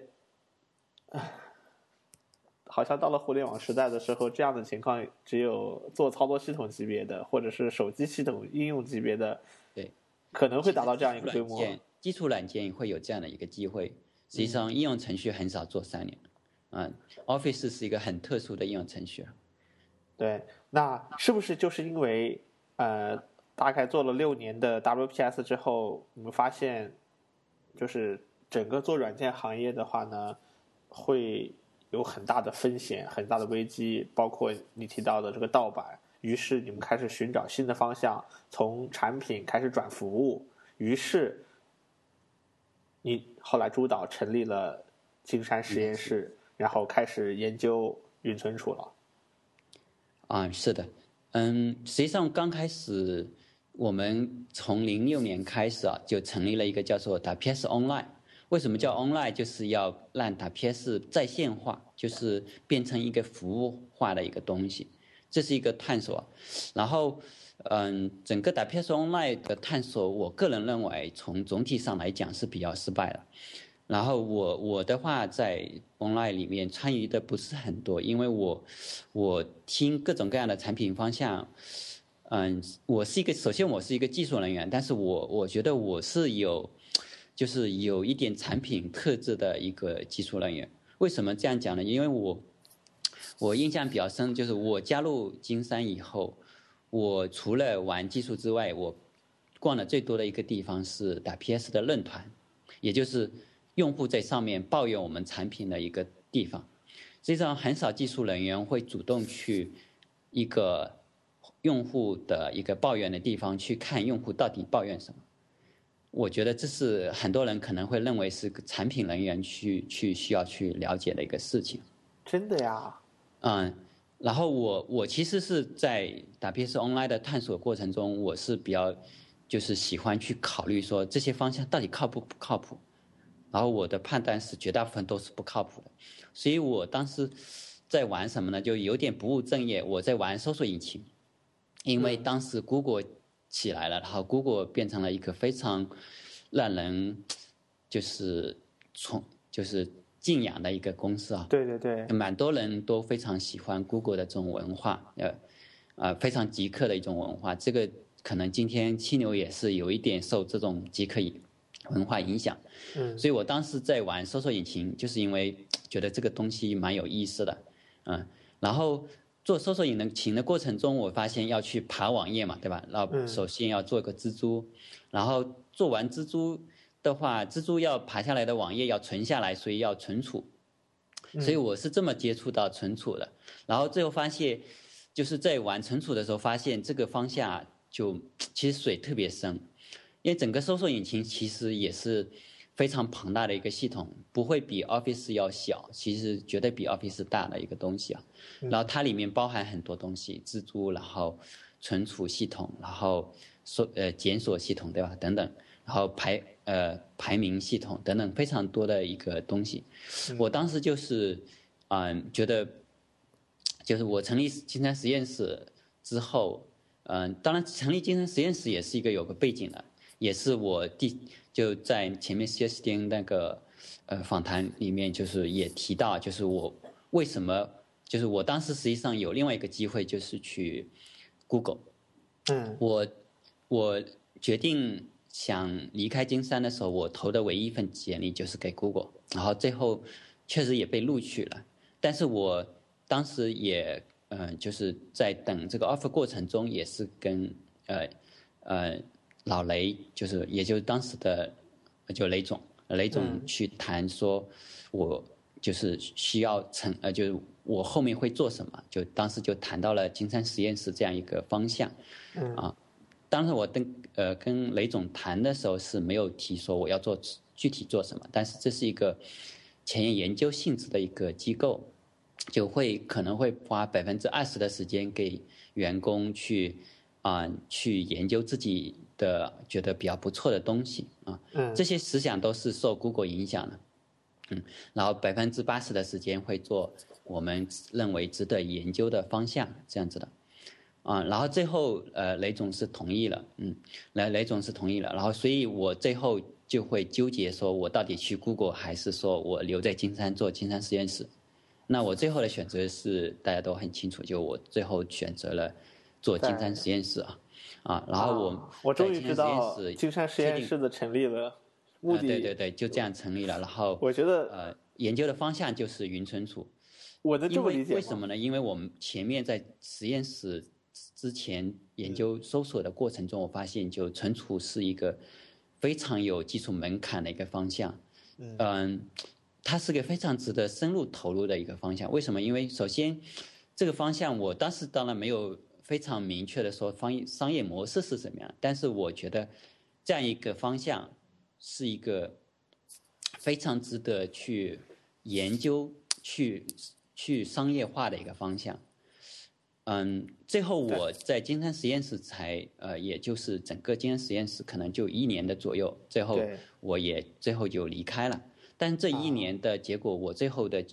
好像到了互联网时代的时候，这样的情况只有做操作系统级别的，或者是手机系统应用级别的，对，可能会达到这样一个规模。基础软件会有这样的一个机会，实际上应用程序很少做三年。嗯，Office 是一个很特殊的应用程序。对，那是不是就是因为呃，大概做了六年的 WPS 之后，你们发现，就是整个做软件行业的话呢，会有很大的风险、很大的危机，包括你提到的这个盗版。于是你们开始寻找新的方向，从产品开始转服务。于是，你后来主导成立了金山实验室，然后开始研究云存储了。啊，是的，嗯，实际上刚开始，我们从零六年开始啊，就成立了一个叫做打 PS Online。为什么叫 Online？就是要让打 PS 在线化，就是变成一个服务化的一个东西。这是一个探索。然后，嗯，整个打 PS Online 的探索，我个人认为，从总体上来讲是比较失败的。然后我我的话在 online 里面参与的不是很多，因为我我听各种各样的产品方向，嗯，我是一个首先我是一个技术人员，但是我我觉得我是有就是有一点产品特质的一个技术人员。为什么这样讲呢？因为我我印象比较深，就是我加入金山以后，我除了玩技术之外，我逛的最多的一个地方是打 PS 的论坛，也就是。用户在上面抱怨我们产品的一个地方，实际上很少技术人员会主动去一个用户的一个抱怨的地方去看用户到底抱怨什么。我觉得这是很多人可能会认为是产品人员去去需要去了解的一个事情。真的呀？嗯，然后我我其实是在打 PS Online 的探索过程中，我是比较就是喜欢去考虑说这些方向到底靠不不靠谱。然后我的判断是绝大部分都是不靠谱的，所以我当时在玩什么呢？就有点不务正业。我在玩搜索引擎，因为当时 Google 起来了，然后 Google 变成了一个非常让人就是从就是敬仰的一个公司啊。对对对，蛮多人都非常喜欢 Google 的这种文化，呃，啊，非常极客的一种文化。这个可能今天七牛也是有一点受这种极客影。文化影响，嗯，所以我当时在玩搜索引擎，就是因为觉得这个东西蛮有意思的，嗯，然后做搜索引擎的过程中，我发现要去爬网页嘛，对吧？然后首先要做一个蜘蛛，然后做完蜘蛛的话，蜘蛛要爬下来的网页要存下来，所以要存储，所以我是这么接触到存储的。然后最后发现，就是在玩存储的时候，发现这个方向就其实水特别深。因为整个搜索引擎其实也是非常庞大的一个系统，不会比 Office 要小，其实绝对比 Office 大的一个东西啊。然后它里面包含很多东西，蜘蛛，然后存储系统，然后搜呃检索系统，对吧？等等，然后排呃排名系统等等，非常多的一个东西。我当时就是嗯觉得，就是我成立金山实验室之后，嗯，当然成立金山实验室也是一个有个背景的，也是我第就在前面 C S D N 那个呃访谈里面，就是也提到，就是我为什么，就是我当时实际上有另外一个机会，就是去 Google，嗯。我我决定想离开金山的时候，我投的唯一一份简历就是给 Google，然后最后确实也被录取了，但是我当时也嗯、呃就是在等这个 offer 过程中，也是跟呃呃老雷，就是也就是当时的就雷总，雷总嗯去谈说，我就是需要成呃就是我后面会做什么，就当时就谈到了金山实验室这样一个方向。嗯啊，当时我跟呃跟雷总谈的时候是没有提说我要做具体做什么，但是这是一个前沿研究性质的一个机构，就会可能会花百分之二十的时间给员工去啊、去研究自己的觉得比较不错的东西啊，嗯。这些思想都是受 Google 影响的，嗯，然后百分之八十的时间会做我们认为值得研究的方向，这样子的，啊，然后最后呃雷总是同意了，嗯，雷雷总是同意了，然后所以我最后就会纠结说我到底去 Google 还是说我留在金山做金山实验室，那我最后的选择是大家都很清楚，就我最后选择了做金山实验室啊，啊，然后我啊我终于知道实验室金山实验室的成立了，目啊，的对对对，就这样成立了。然后我觉得呃，研究的方向就是云存储。我的这么理解吗为什么呢？因为我们前面在实验室之前研究搜索的过程中，我发现就存储是一个非常有技术门槛的一个方向。嗯，它是个非常值得深入投入的一个方向。为什么？因为首先这个方向，我当时当然没有非常明确的说方商业模式是怎么样，但是我觉得这样一个方向是一个非常值得去研究、去去商业化的一个方向。嗯，最后我在金山实验室才呃，也就是整个金山实验室可能就一年的左右，最后我也最后就离开了。但这一年的结果，我最后的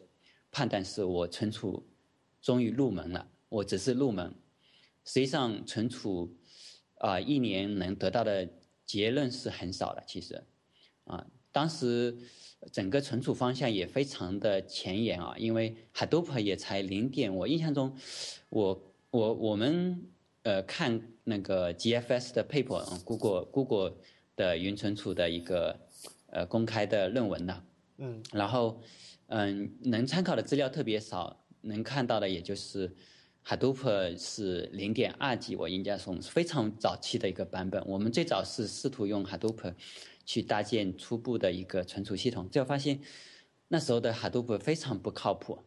判断是我存储终于入门了，我只是入门。实际上存储啊、一年能得到的结论是很少的，其实啊，当时整个存储方向也非常的前沿啊，因为 Hadoop 也才零点，我印象中，我我我们呃看那个 GFS 的 paper 啊，Google Google 的云存储的一个呃公开的论文呢、嗯。然后，嗯，能参考的资料特别少，能看到的也就是 Hadoop 是零点二 G，我应该说是非常早期的一个版本。我们最早是试图用 Hadoop 去搭建初步的一个存储系统，最后发现那时候的 Hadoop 非常不靠谱。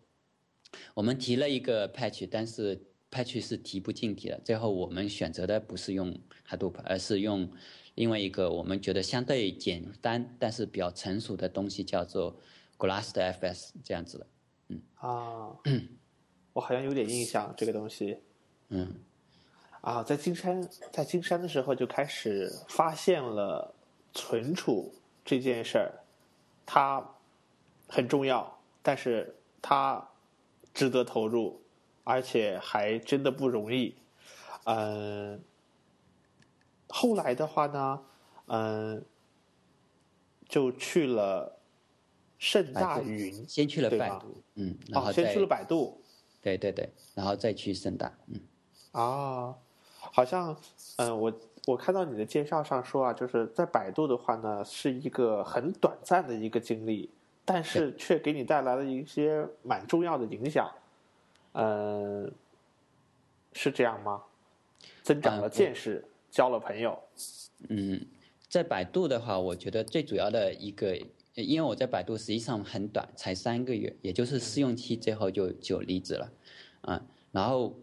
我们提了一个 patch，但是 patch 是提不进去的。最后我们选择的不是用 Hadoop，而是用另外一个我们觉得相对简单但是比较成熟的东西，叫做 GlastFS 这样子的。嗯啊，我好像有点印象这个东西嗯，啊，在金山在金山的时候就开始发现了存储这件事儿，它很重要，但是它值得投入，而且还真的不容易。嗯，后来的话呢，嗯，就去了盛大云，先去了百度，嗯，然哦，先去了百度，对对对，然后再去盛大，嗯，啊，好像，嗯、我我看到你的介绍上说啊，就是在百度的话呢，是一个很短暂的一个经历，但是却给你带来了一些蛮重要的影响，嗯、是这样吗？增长了见识，交了朋友，嗯，在百度的话，我觉得最主要的一个，因为我在百度实际上很短，才三个月，也就是试用期，最后就就离职了，啊，然后，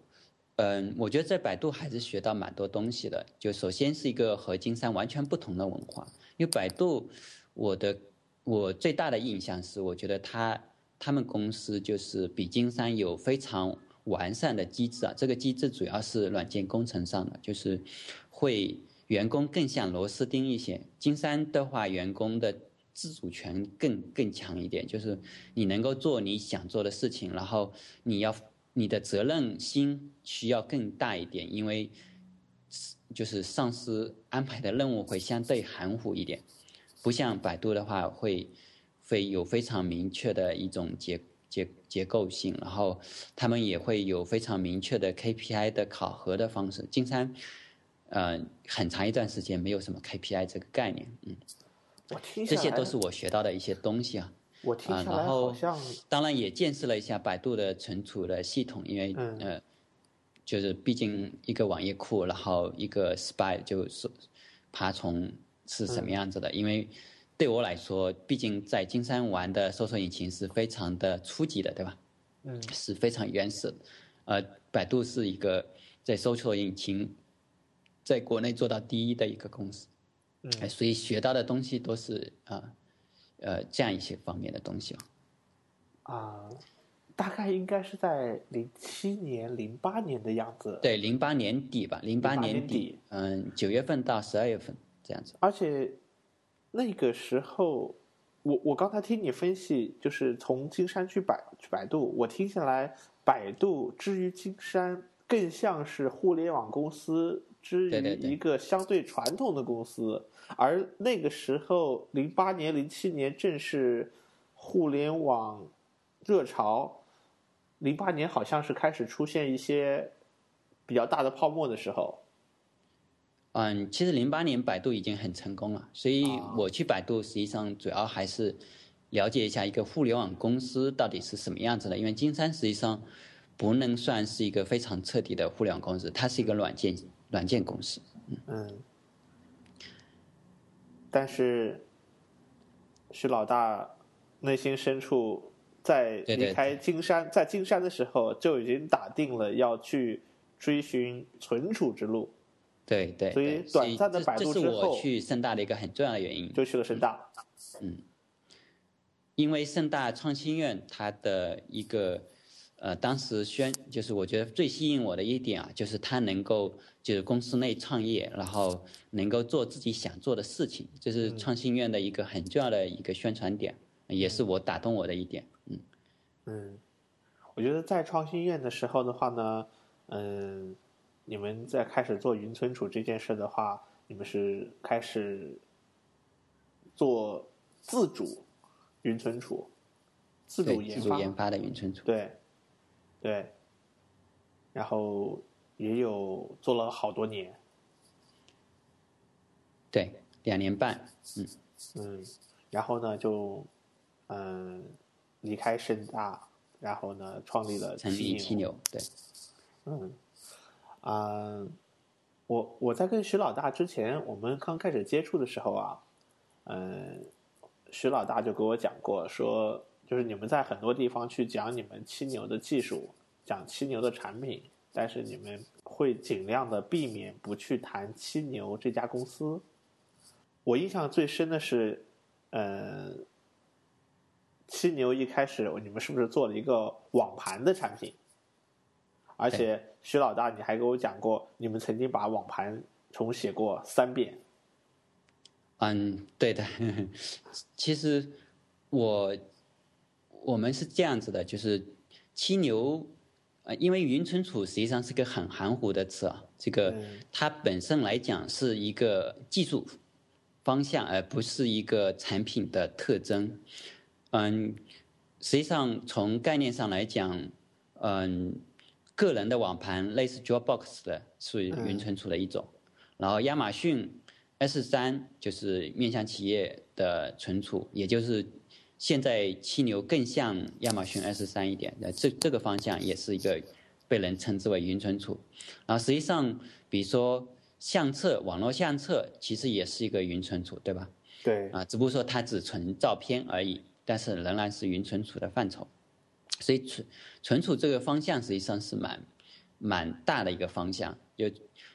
嗯，我觉得在百度还是学到蛮多东西的。就首先是一个和金山完全不同的文化，因为百度我的我最大的印象是，我觉得他他们公司就是比金山有非常完善的机制啊。这个机制主要是软件工程上的，就是会员工更像螺丝钉一些。金山的话，员工的自主权更更强一点，就是你能够做你想做的事情，然后你要你的责任心需要更大一点，因为就是上司安排的任务会相对含糊一点。不像百度的话，会会有非常明确的一种结结结构性，然后他们也会有非常明确的 KPI 的考核的方式。金山，呃，很长一段时间没有什么 KPI 这个概念，嗯，我听这些都是我学到的一些东西啊。我听啊，下来然后好像当然也见识了一下百度的存储的系统，因为、嗯呃，就是毕竟一个网页库，然后一个 spy 就是爬虫是什么样子的？因为对我来说，毕竟在金山玩的搜索引擎是非常的初级的，对吧？嗯是非常原始的。呃，百度是一个在搜索引擎在国内做到第一的一个公司，嗯哎，所以学到的东西都是啊呃这样一些方面的东西啊。啊、大概应该是在零七年、零八年的样子。对，零八年底吧，零八08年年底嗯，九月份到十二月份这样子。而且那个时候，我我刚才听你分析，就是从金山去百去百度，我听下来，百度之于金山更像是互联网公司之于一个相对传统的公司，而那个时候，零八年、零七年正是互联网热潮，零八年好像是开始出现一些比较大的泡沫的时候。嗯，其实零八年百度已经很成功了，所以啊我去百度实际上主要还是了解一下一个互联网公司到底是什么样子的。因为金山实际上不能算是一个非常彻底的互联网公司，它是一个软件软件公司。嗯，但是徐老大内心深处在离开金山，在金山的时候就已经打定了要去追寻存储之路，对对，所以短暂的百这这是度之后我去盛大的一个很重要的原因。就去了盛大。嗯。因为盛大创新院它的一个呃，当时宣就是我觉得最吸引我的一点啊，就是他能够就是公司内创业，然后能够做自己想做的事情，这是创新院的一个很重要的一个宣传点，也是我打动我的一点。嗯，嗯，我觉得在创新院的时候的话呢，嗯，你们在开始做云存储这件事的话，你们是开始做自主云存储，自主，研发，自主研发的云存储。对，对，然后也有做了好多年，对，两年半。嗯，嗯，然后呢就嗯离开盛大，然后呢创立了成立七牛。对，嗯，啊、我我在跟徐老大之前，我们刚开始接触的时候啊，嗯、徐老大就给我讲过，说就是你们在很多地方去讲你们七牛的技术，讲七牛的产品，但是你们会尽量的避免不去谈七牛这家公司。我印象最深的是，嗯、七牛一开始你们是不是做了一个网盘的产品？而且徐老大，你还给我讲过，你们曾经把网盘重写过三遍。嗯，对的。其实我我们是这样子的，就是七牛，呃，因为云存储实际上是个很含糊的词啊，这个嗯它本身来讲是一个技术方向，而不是一个产品的特征。嗯，实际上从概念上来讲，嗯，个人的网盘类似 Dropbox 的，属于云存储的一种。然后亚马逊 S 三就是面向企业的存储，也就是现在七牛更像亚马逊 S 三一点，呃，这这个方向也是一个被人称之为云存储。然后实际上，比如说相册，网络相册其实也是一个云存储，对吧？对，啊，只不过说它只存照片而已，但是仍然是云存储的范畴。所以存存储这个方向实际上是蛮蛮大的一个方向。就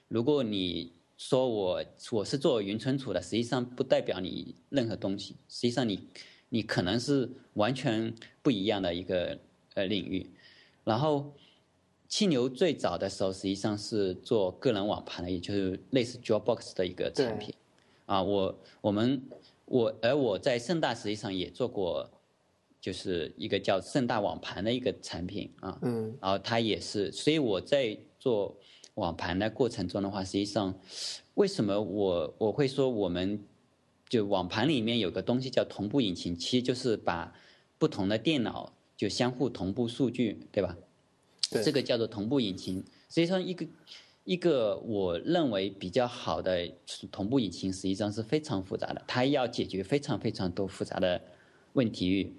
如果你说我我是做云存储的，实际上不代表你任何东西。实际上你你可能是完全不一样的一个呃领域。然后，七牛最早的时候实际上是做个人网盘的，也就是类似 Dropbox 的一个产品。啊，我我们我而我在盛大实际上也做过，就是一个叫盛大网盘的一个产品啊。嗯。然后它也是，所以我在做网盘的过程中的话，实际上为什么我我会说我们就网盘里面有个东西叫同步引擎，其实就是把不同的电脑就相互同步数据，对吧？对。这个叫做同步引擎。实际上一个。一个我认为比较好的同步引擎，实际上是非常复杂的，它要解决非常非常多复杂的问题。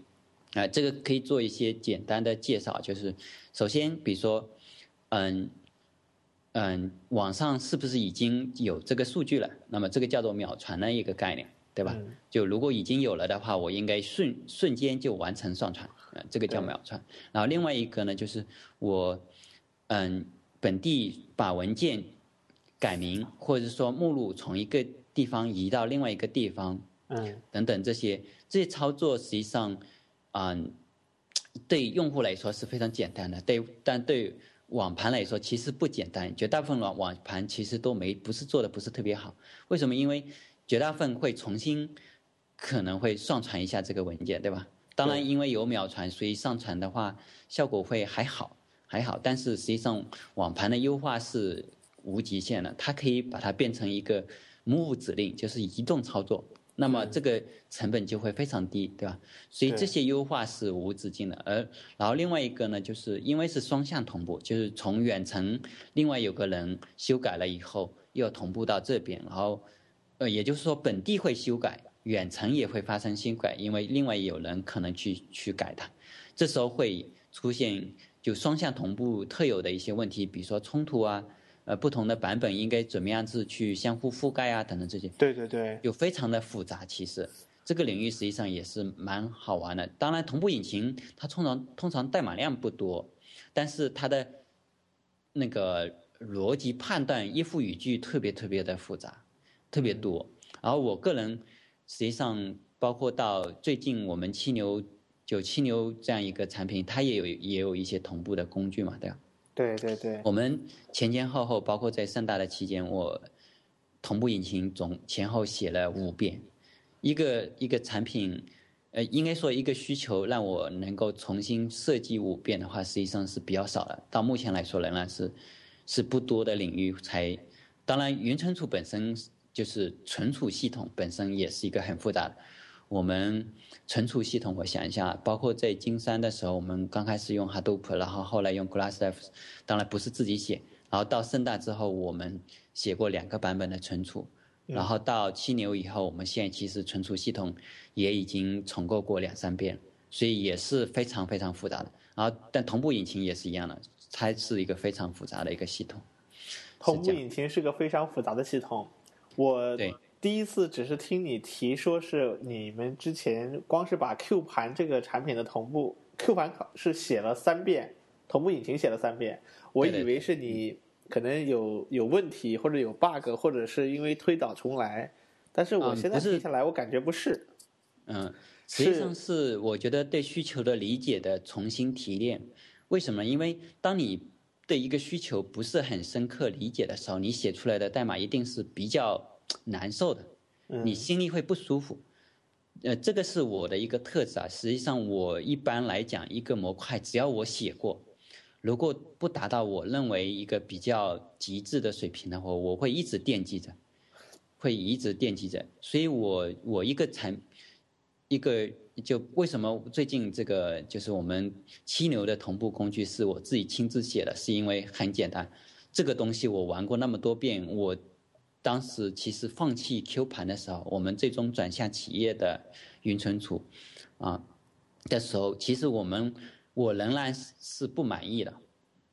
啊，这个可以做一些简单的介绍，就是首先，比如说，嗯，嗯，网上是不是已经有这个数据了？那么这个叫做秒传的一个概念，对吧？就如果已经有了的话，我应该瞬瞬间就完成上传，呃，这个叫秒传。然后另外一个呢，就是我，嗯。本地把文件改名，或者是说目录从一个地方移到另外一个地方，嗯，等等这些这些操作，实际上，嗯，对用户来说是非常简单的，对，但对网盘来说其实不简单。绝大部分网网盘其实都没不是做的不是特别好。为什么？因为绝大部分会重新可能会上传一下这个文件，对吧？当然，因为有秒传，所以上传的话效果会还好。还好，但是实际上网盘的优化是无极限的，它可以把它变成一个 move 指令，就是移动操作，那么这个成本就会非常低，对吧？所以这些优化是无止境的。而然后另外一个呢，就是因为是双向同步，就是从远程另外有个人修改了以后，又同步到这边，然后呃，也就是说本地会修改，远程也会发生修改，因为另外有人可能去去改它，这时候会出现。就双向同步特有的一些问题，比如说冲突啊，呃，不同的版本应该怎么样子去相互覆盖啊，等等这些。对对对。就非常的复杂，其实这个领域实际上也是蛮好玩的。当然，同步引擎它通常通常代码量不多，但是它的那个逻辑判断、依附语句特别特别的复杂，特别多。然后我个人实际上包括到最近我们七牛。九七牛这样一个产品，它也有也有一些同步的工具嘛，对吧？对对对。我们前前后后，包括在盛大的期间，我同步引擎总前后写了五遍。一个一个产品，呃，应该说一个需求让我能够重新设计五遍的话，实际上是比较少的。到目前来说，仍然是是不多的领域才。当然，云存储本身就是存储系统本身也是一个很复杂的。我们存储系统，我想一下，包括在金山的时候，我们刚开始用 Hadoop，然后后来用 Glassdev，当然不是自己写，然后到盛大之后，我们写过两个版本的存储，然后到七牛以后，我们现在其实存储系统也已经重构过两三遍，所以也是非常非常复杂的。然后，但同步引擎也是一样的，它是一个非常复杂的一个系统。同步引擎是个非常复杂的系统，我。第一次只是听你提说是你们之前光是把 Q 盘这个产品的同步 Q 盘是写了三遍，同步引擎写了三遍，我以为是你可能有有问题或者有 bug，或者是因为推倒重来，但是我现在听下来我感觉不是。嗯，实际上是我觉得对需求的理解的重新提炼。为什么？因为当你对一个需求不是很深刻理解的时候，你写出来的代码一定是比较。难受的，你心里会不舒服。呃，这个是我的一个特质啊。实际上，我一般来讲，一个模块只要我写过，如果不达到我认为一个比较极致的水平的话，我会一直惦记着，会一直惦记着。所以我我一个产一个就为什么最近这个就是我们七牛的同步工具是我自己亲自写的，是因为很简单，这个东西我玩过那么多遍，我。当时其实放弃 Q 盘的时候，我们最终转向企业的云存储，啊的时候，其实我们我仍然是不满意的，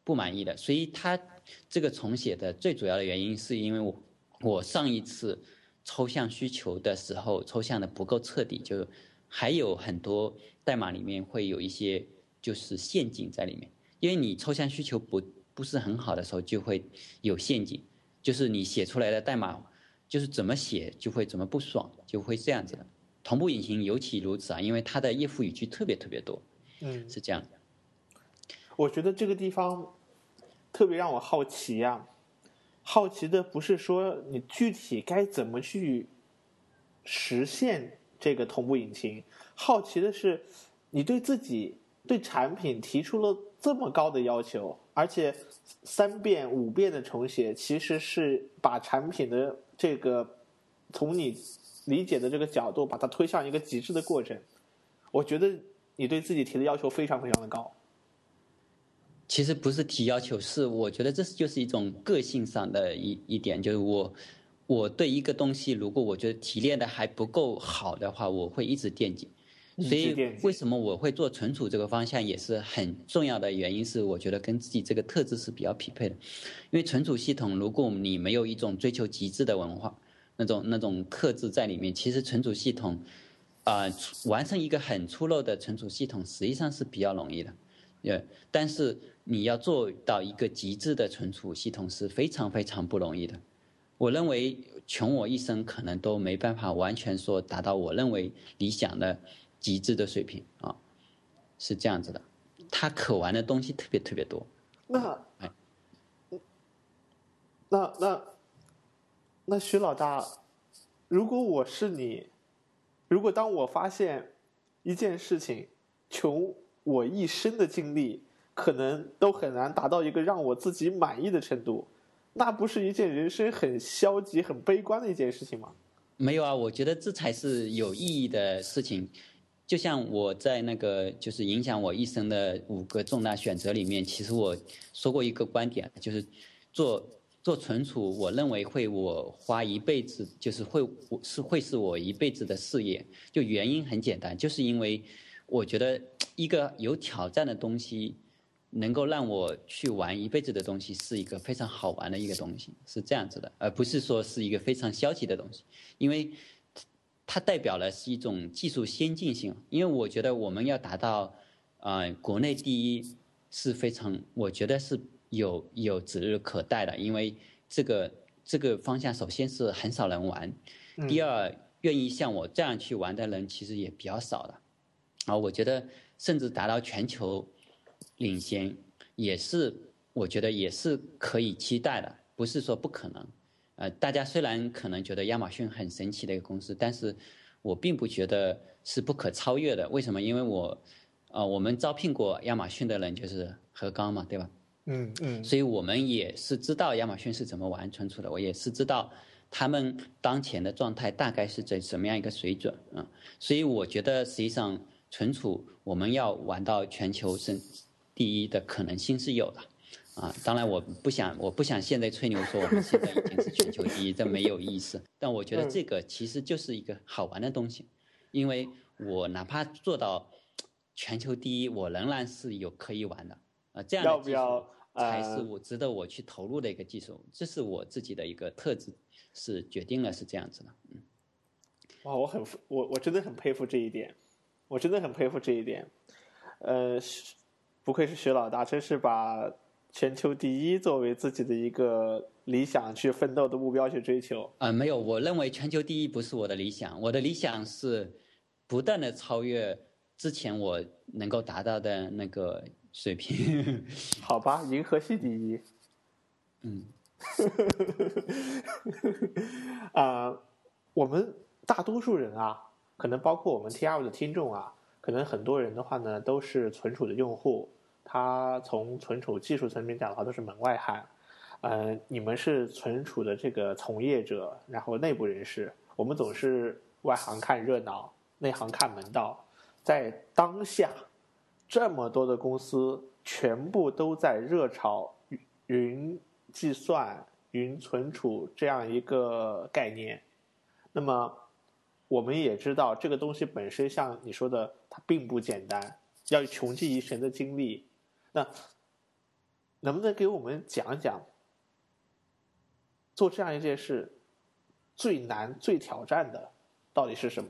不满意的。所以它这个重写的最主要的原因，是因为我我上一次抽象需求的时候抽象的不够彻底，就还有很多代码里面会有一些就是陷阱在里面，因为你抽象需求不不是很好的时候，就会有陷阱。就是你写出来的代码，就是怎么写就会怎么不爽，就会这样子的。同步引擎尤其如此啊，因为它的页符语句特别特别多，嗯，是这样的。我觉得这个地方特别让我好奇呀、好奇的不是说你具体该怎么去实现这个同步引擎，好奇的是你对自己对产品提出了这么高的要求，而且三遍五遍的重写，其实是把产品的这个从你理解的这个角度，把它推向一个极致的过程。我觉得你对自己提的要求非常非常的高。其实不是提要求，是我觉得这是就是一种个性上的一一点，就是我我对一个东西，如果我觉得提炼的还不够好的话，我会一直惦记。所以为什么我会做存储这个方向，也是很重要的原因，是我觉得跟自己这个特质是比较匹配的。因为存储系统，如果你没有一种追求极致的文化，那种那种特质在里面，其实存储系统啊、完成一个很粗陋的存储系统，实际上是比较容易的。呃，但是你要做到一个极致的存储系统是非常非常不容易的。我认为穷我一生可能都没办法完全说达到我认为理想的极致的水平啊，是这样子的。他可玩的东西特别特别多。那哎，那那那徐老大，如果我是你，如果当我发现一件事情，穷我一生的精力，可能都很难达到一个让我自己满意的程度，那不是一件人生很消极、很悲观的一件事情吗？没有啊，我觉得这才是有意义的事情。就像我在那个就是影响我一生的五个重大选择里面，其实我说过一个观点，就是做做存储，我认为会我花一辈子，就是会是会是我一辈子的事业。就原因很简单，就是因为我觉得一个有挑战的东西，能够让我去玩一辈子的东西，是一个非常好玩的一个东西，是这样子的，而不是说是一个非常消极的东西，因为它代表了是一种技术先进性。因为我觉得我们要达到，呃，国内第一是非常，我觉得是有有指日可待的，因为这个这个方向首先是很少人玩，第二，愿意像我这样去玩的人其实也比较少的，啊，我觉得甚至达到全球领先，也是我觉得也是可以期待的，不是说不可能。呃，大家虽然可能觉得亚马逊很神奇的一个公司，但是我并不觉得是不可超越的。为什么？因为我，呃，我们招聘过亚马逊的人就是何刚嘛，对吧？嗯嗯所以我们也是知道亚马逊是怎么玩存储的，我也是知道他们当前的状态大概是在什么样一个水准啊、嗯。所以我觉得实际上存储我们要玩到全球是第一的可能性是有的。啊，当然我不想，我不想现在吹牛说我们现在已经是全球第一，这没有意思。但我觉得这个其实就是一个好玩的东西，因为我哪怕做到全球第一，我仍然是有可以玩的啊。这样的技术才是呃我值得我去投入的一个技术，这是我自己的一个特质，是决定了是这样子的。嗯，哇，我很我我真的很佩服这一点，我真的很佩服这一点。呃，是不愧是徐老大，真是把全球第一作为自己的一个理想去奋斗的目标去追求。啊、没有，我认为全球第一不是我的理想，我的理想是不断的超越之前我能够达到的那个水平。好吧，银河系第一。嗯，啊、我们大多数人啊，可能包括我们 T R 的听众啊，可能很多人的话呢，都是存储的用户。他从存储技术层面讲的话，都是门外汉。呃，你们是存储的这个从业者，然后内部人士，我们总是外行看热闹，内行看门道。在当下，这么多的公司全部都在热炒云计算、云存储这样一个概念。那么，我们也知道这个东西本身，像你说的，它并不简单，要穷尽一生的精力。那能不能给我们讲一讲，做这样一件事最难、最挑战的到底是什么？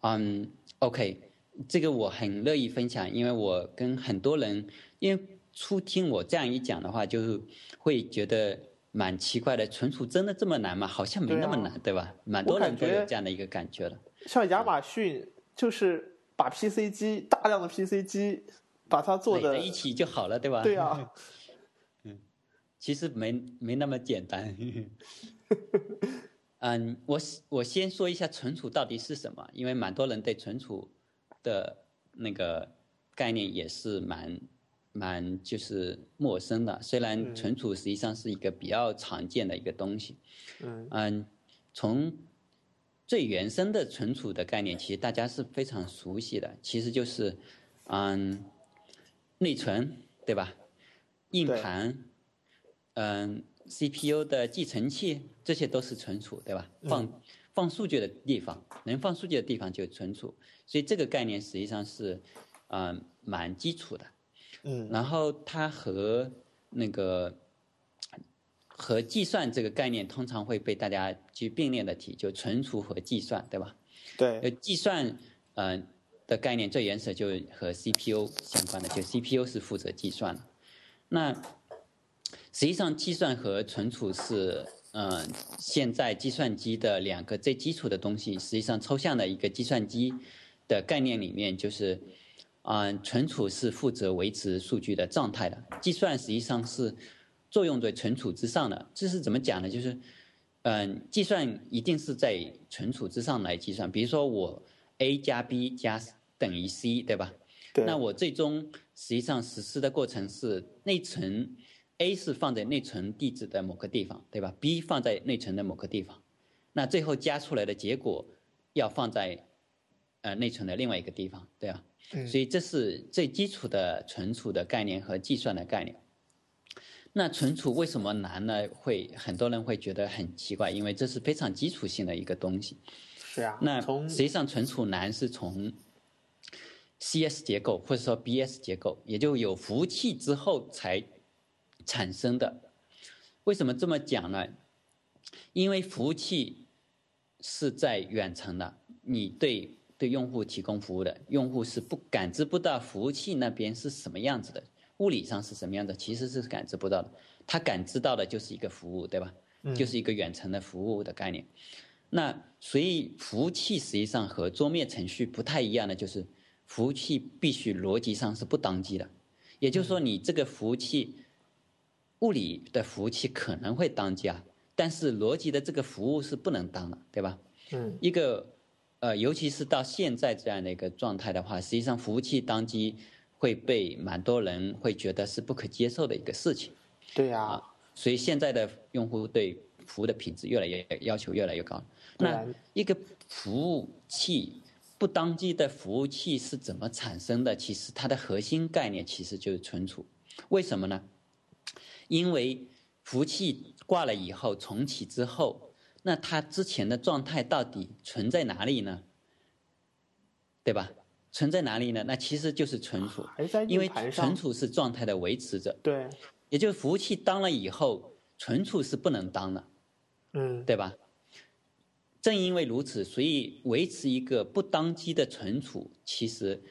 嗯，OK，这个我很乐意分享，因为我跟很多人，因为初听我这样一讲的话，就是会觉得蛮奇怪的，存储真的这么难吗？好像没那么难，对吧？蛮多人都有这样的一个感觉的。像亚马逊就是把 PC 机大量的 PC 机把它做的一起就好了，对吧？对啊。嗯，其实没没那么简单。嗯，我我先说一下存储到底是什么，因为蛮多人对存储的那个概念也是蛮。蛮就是陌生的，虽然存储实际上是一个比较常见的一个东西，嗯嗯，从最原生的存储的概念，其实大家是非常熟悉的，其实就是嗯内存对吧？硬盘，嗯 CPU 的继承器，这些都是存储对吧？放放数据的地方，能放数据的地方就存储，所以这个概念实际上是嗯蛮基础的。嗯，然后它和那个和计算这个概念通常会被大家去并列的提，就存储和计算，对吧？对。呃，计算呃的概念最原始就和 CPU 相关的，就 CPU 是负责计算的。那实际上计算和存储是嗯现在计算机的两个最基础的东西。实际上抽象的一个计算机的概念里面就是。嗯，存储是负责维持数据的状态的，计算实际上是作用在存储之上的。这是怎么讲呢？就是，嗯，计算一定是在存储之上来计算。比如说我 a 加 b 加等于 c，对吧？对。那我最终实际上实施的过程是内存 a 是放在内存地址的某个地方，对吧？b 放在内存的某个地方，那最后加出来的结果要放在呃内存的另外一个地方，对吧？所以这是最基础的存储的概念和计算的概念。那存储为什么难呢？会很多人会觉得很奇怪，因为这是非常基础性的一个东西。是啊。那实际上存储难是从 CS 结构或者说 BS 结构，也就有服务器之后才产生的。为什么这么讲呢？因为服务器是在远程的，你对。对用户提供服务的用户是不感知不到服务器那边是什么样子的，物理上是什么样的，其实是感知不到的。他感知到的就是一个服务，对吧？就是一个远程的服务的概念。那所以服务器实际上和桌面程序不太一样的，就是服务器必须逻辑上是不当机的。也就是说，你这个服务器物理的服务器可能会当机啊，但是逻辑的这个服务是不能当的，对吧？嗯，一个。呃，尤其是到现在这样的一个状态的话，实际上服务器当机会被蛮多人会觉得是不可接受的一个事情。对呀，所以现在的用户对服务的品质越来越要求越来越高。那一个服务器不当机的服务器是怎么产生的？其实它的核心概念其实就是存储。为什么呢？因为服务器挂了以后重启之后。那它之前的状态到底存在哪里呢？对吧？存在哪里呢？那其实就是存储，因为存储是状态的维持者。对，也就是服务器当了以后，存储是不能当的。嗯，对吧？正因为如此，所以维持一个不当机的存储，其实，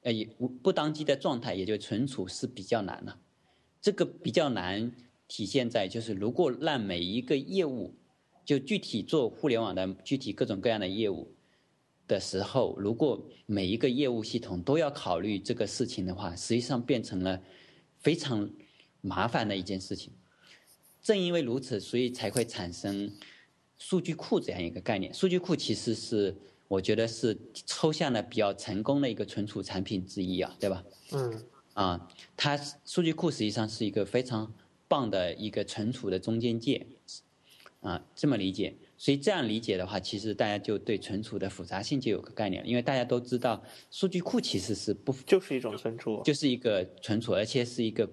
呃，不不当机的状态，也就存储是比较难的。这个比较难体现在就是，如果让每一个业务。就具体做互联网的具体各种各样的业务的时候，如果每一个业务系统都要考虑这个事情的话，实际上变成了非常麻烦的一件事情。正因为如此，所以才会产生数据库这样一个概念。数据库其实是我觉得是抽象的比较成功的一个存储产品之一啊，对吧？嗯。啊，它数据库实际上是一个非常棒的一个存储的中间界。啊，这么理解，所以这样理解的话，其实大家就对存储的复杂性就有个概念了。因为大家都知道，数据库其实是不就是一种存储，就是一个存储，而且是一个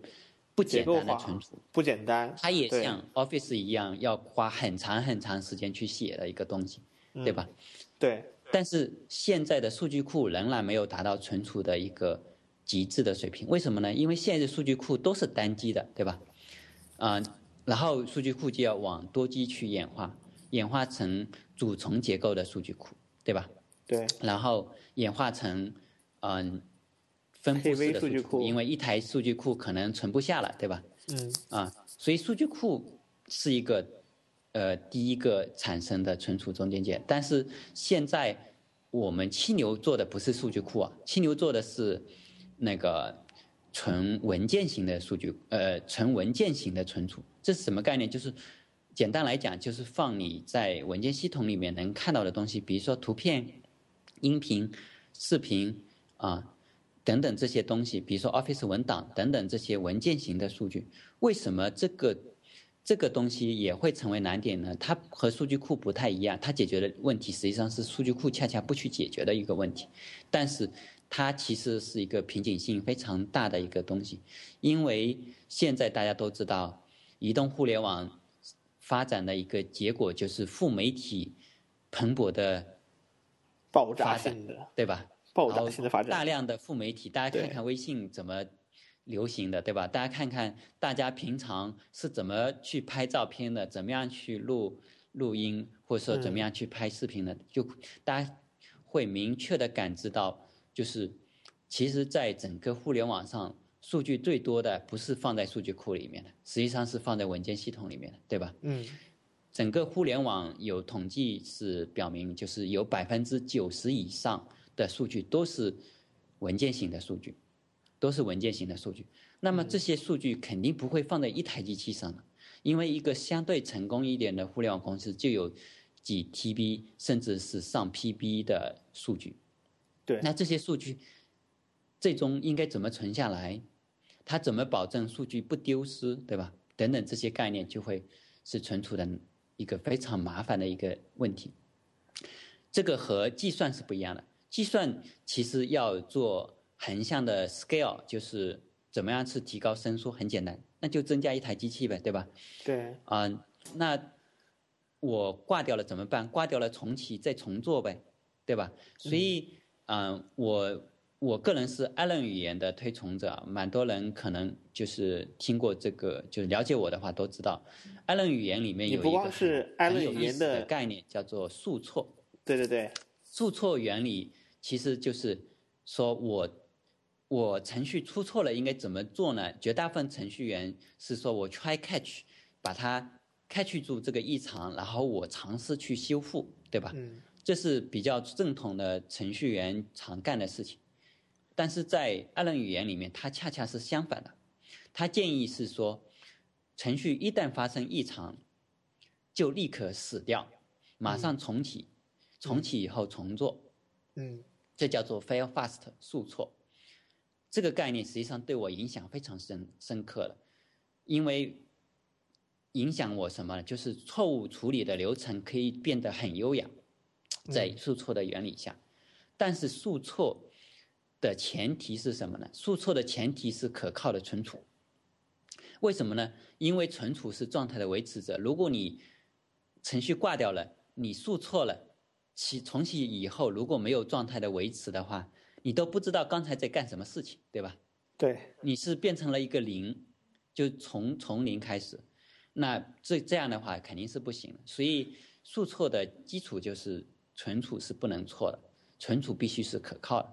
不简单的存储，不简单。它也像 Office 一样，要花很长很长时间去写的一个东西，对吧？对。但是现在的数据库仍然没有达到存储的一个极致的水平，为什么呢？因为现在的数据库都是单机的，对吧？啊。然后数据库就要往多机去演化，演化成主从结构的数据库，对吧？对。然后演化成嗯分布式的数据库，因为一台数据库可能存不下了，对吧？嗯。啊，所以数据库是一个呃第一个产生的存储中间件。但是现在我们七牛做的不是数据库啊，七牛做的是那个纯文件型的数据，呃，纯文件型的存储。这是什么概念？就是简单来讲，就是放你在文件系统里面能看到的东西，比如说图片、音频、视频啊。等等这些东西，比如说 Office 文档等等这些文件型的数据，为什么这个这个东西也会成为难点呢？它和数据库不太一样，它解决的问题实际上是数据库恰恰不去解决的一个问题，但是它其实是一个瓶颈性非常大的一个东西，因为现在大家都知道，移动互联网发展的一个结果就是副媒体蓬勃的爆炸性的，对吧？爆炸性的发展，大量的副媒体，大家看看微信怎么流行的，对吧？大家看看大家平常是怎么去拍照片的，怎么样去录录音，或者说怎么样去拍视频的，就大家会明确的感知到，就是其实在整个互联网上，数据最多的不是放在数据库里面的，实际上是放在文件系统里面的，对吧？嗯，整个互联网有统计是表明，就是有百分之九十以上。的数据都是文件型的数据，都是文件型的数据。那么这些数据肯定不会放在一台机器上的，因为一个相对成功一点的互联网公司就有几 TB 甚至是上 PB 的数据。对，那这些数据最终应该怎么存下来？它怎么保证数据不丢失？对吧？等等这些概念就会是存储的一个非常麻烦的一个问题。这个和计算是不一样的。计算其实要做横向的 scale，就是怎么样去提高伸缩，很简单，那就增加一台机器呗，对吧？对。啊，那我挂掉了怎么办？挂掉了重启再重做呗，对吧？所以，嗯，我我个人是 Allen 语言的推崇者，蛮多人可能就是听过这个，就是了解我的话都知道，Allen 语言里面有一个很有意思的概念，叫做速错。对对对，速错原理。其实就是说，我我程序出错了，应该怎么做呢？绝大部分程序员是说我 try catch，把它 catch 住这个异常，然后我尝试去修复，对吧？嗯，这是比较正统的程序员常干的事情。但是在二人语言里面，它恰恰是相反的。他建议是说，程序一旦发生异常，就立刻死掉，马上重启，重启以后重做。嗯。这叫做 fail fast 速错，这个概念实际上对我影响非常深深刻了，因为影响我什么呢？就是错误处理的流程可以变得很优雅，在速错的原理下，但是速错的前提是什么呢？速错的前提是可靠的存储。为什么呢？因为存储是状态的维持者，如果你程序挂掉了，你速错了。启重启以后，如果没有状态的维持的话，你都不知道刚才在干什么事情，对吧？对，你是变成了一个零，就从从零开始，那这这样的话肯定是不行的。所以数错的基础就是存储是不能错的，存储必须是可靠的。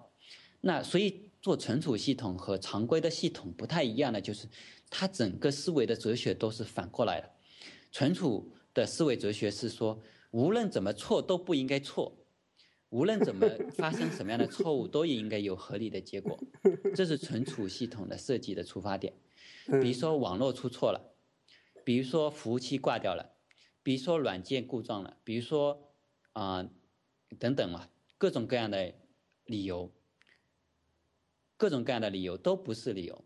那所以做存储系统和常规的系统不太一样的就是，它整个思维的哲学都是反过来的。存储的思维哲学是说。无论怎么错都不应该错，无论怎么发生什么样的错误都应该有合理的结果，这是存储系统的设计的出发点。比如说网络出错了，比如说服务器挂掉了，比如说软件故障了，比如说啊等等嘛，各种各样的理由，各种各样的理由都不是理由，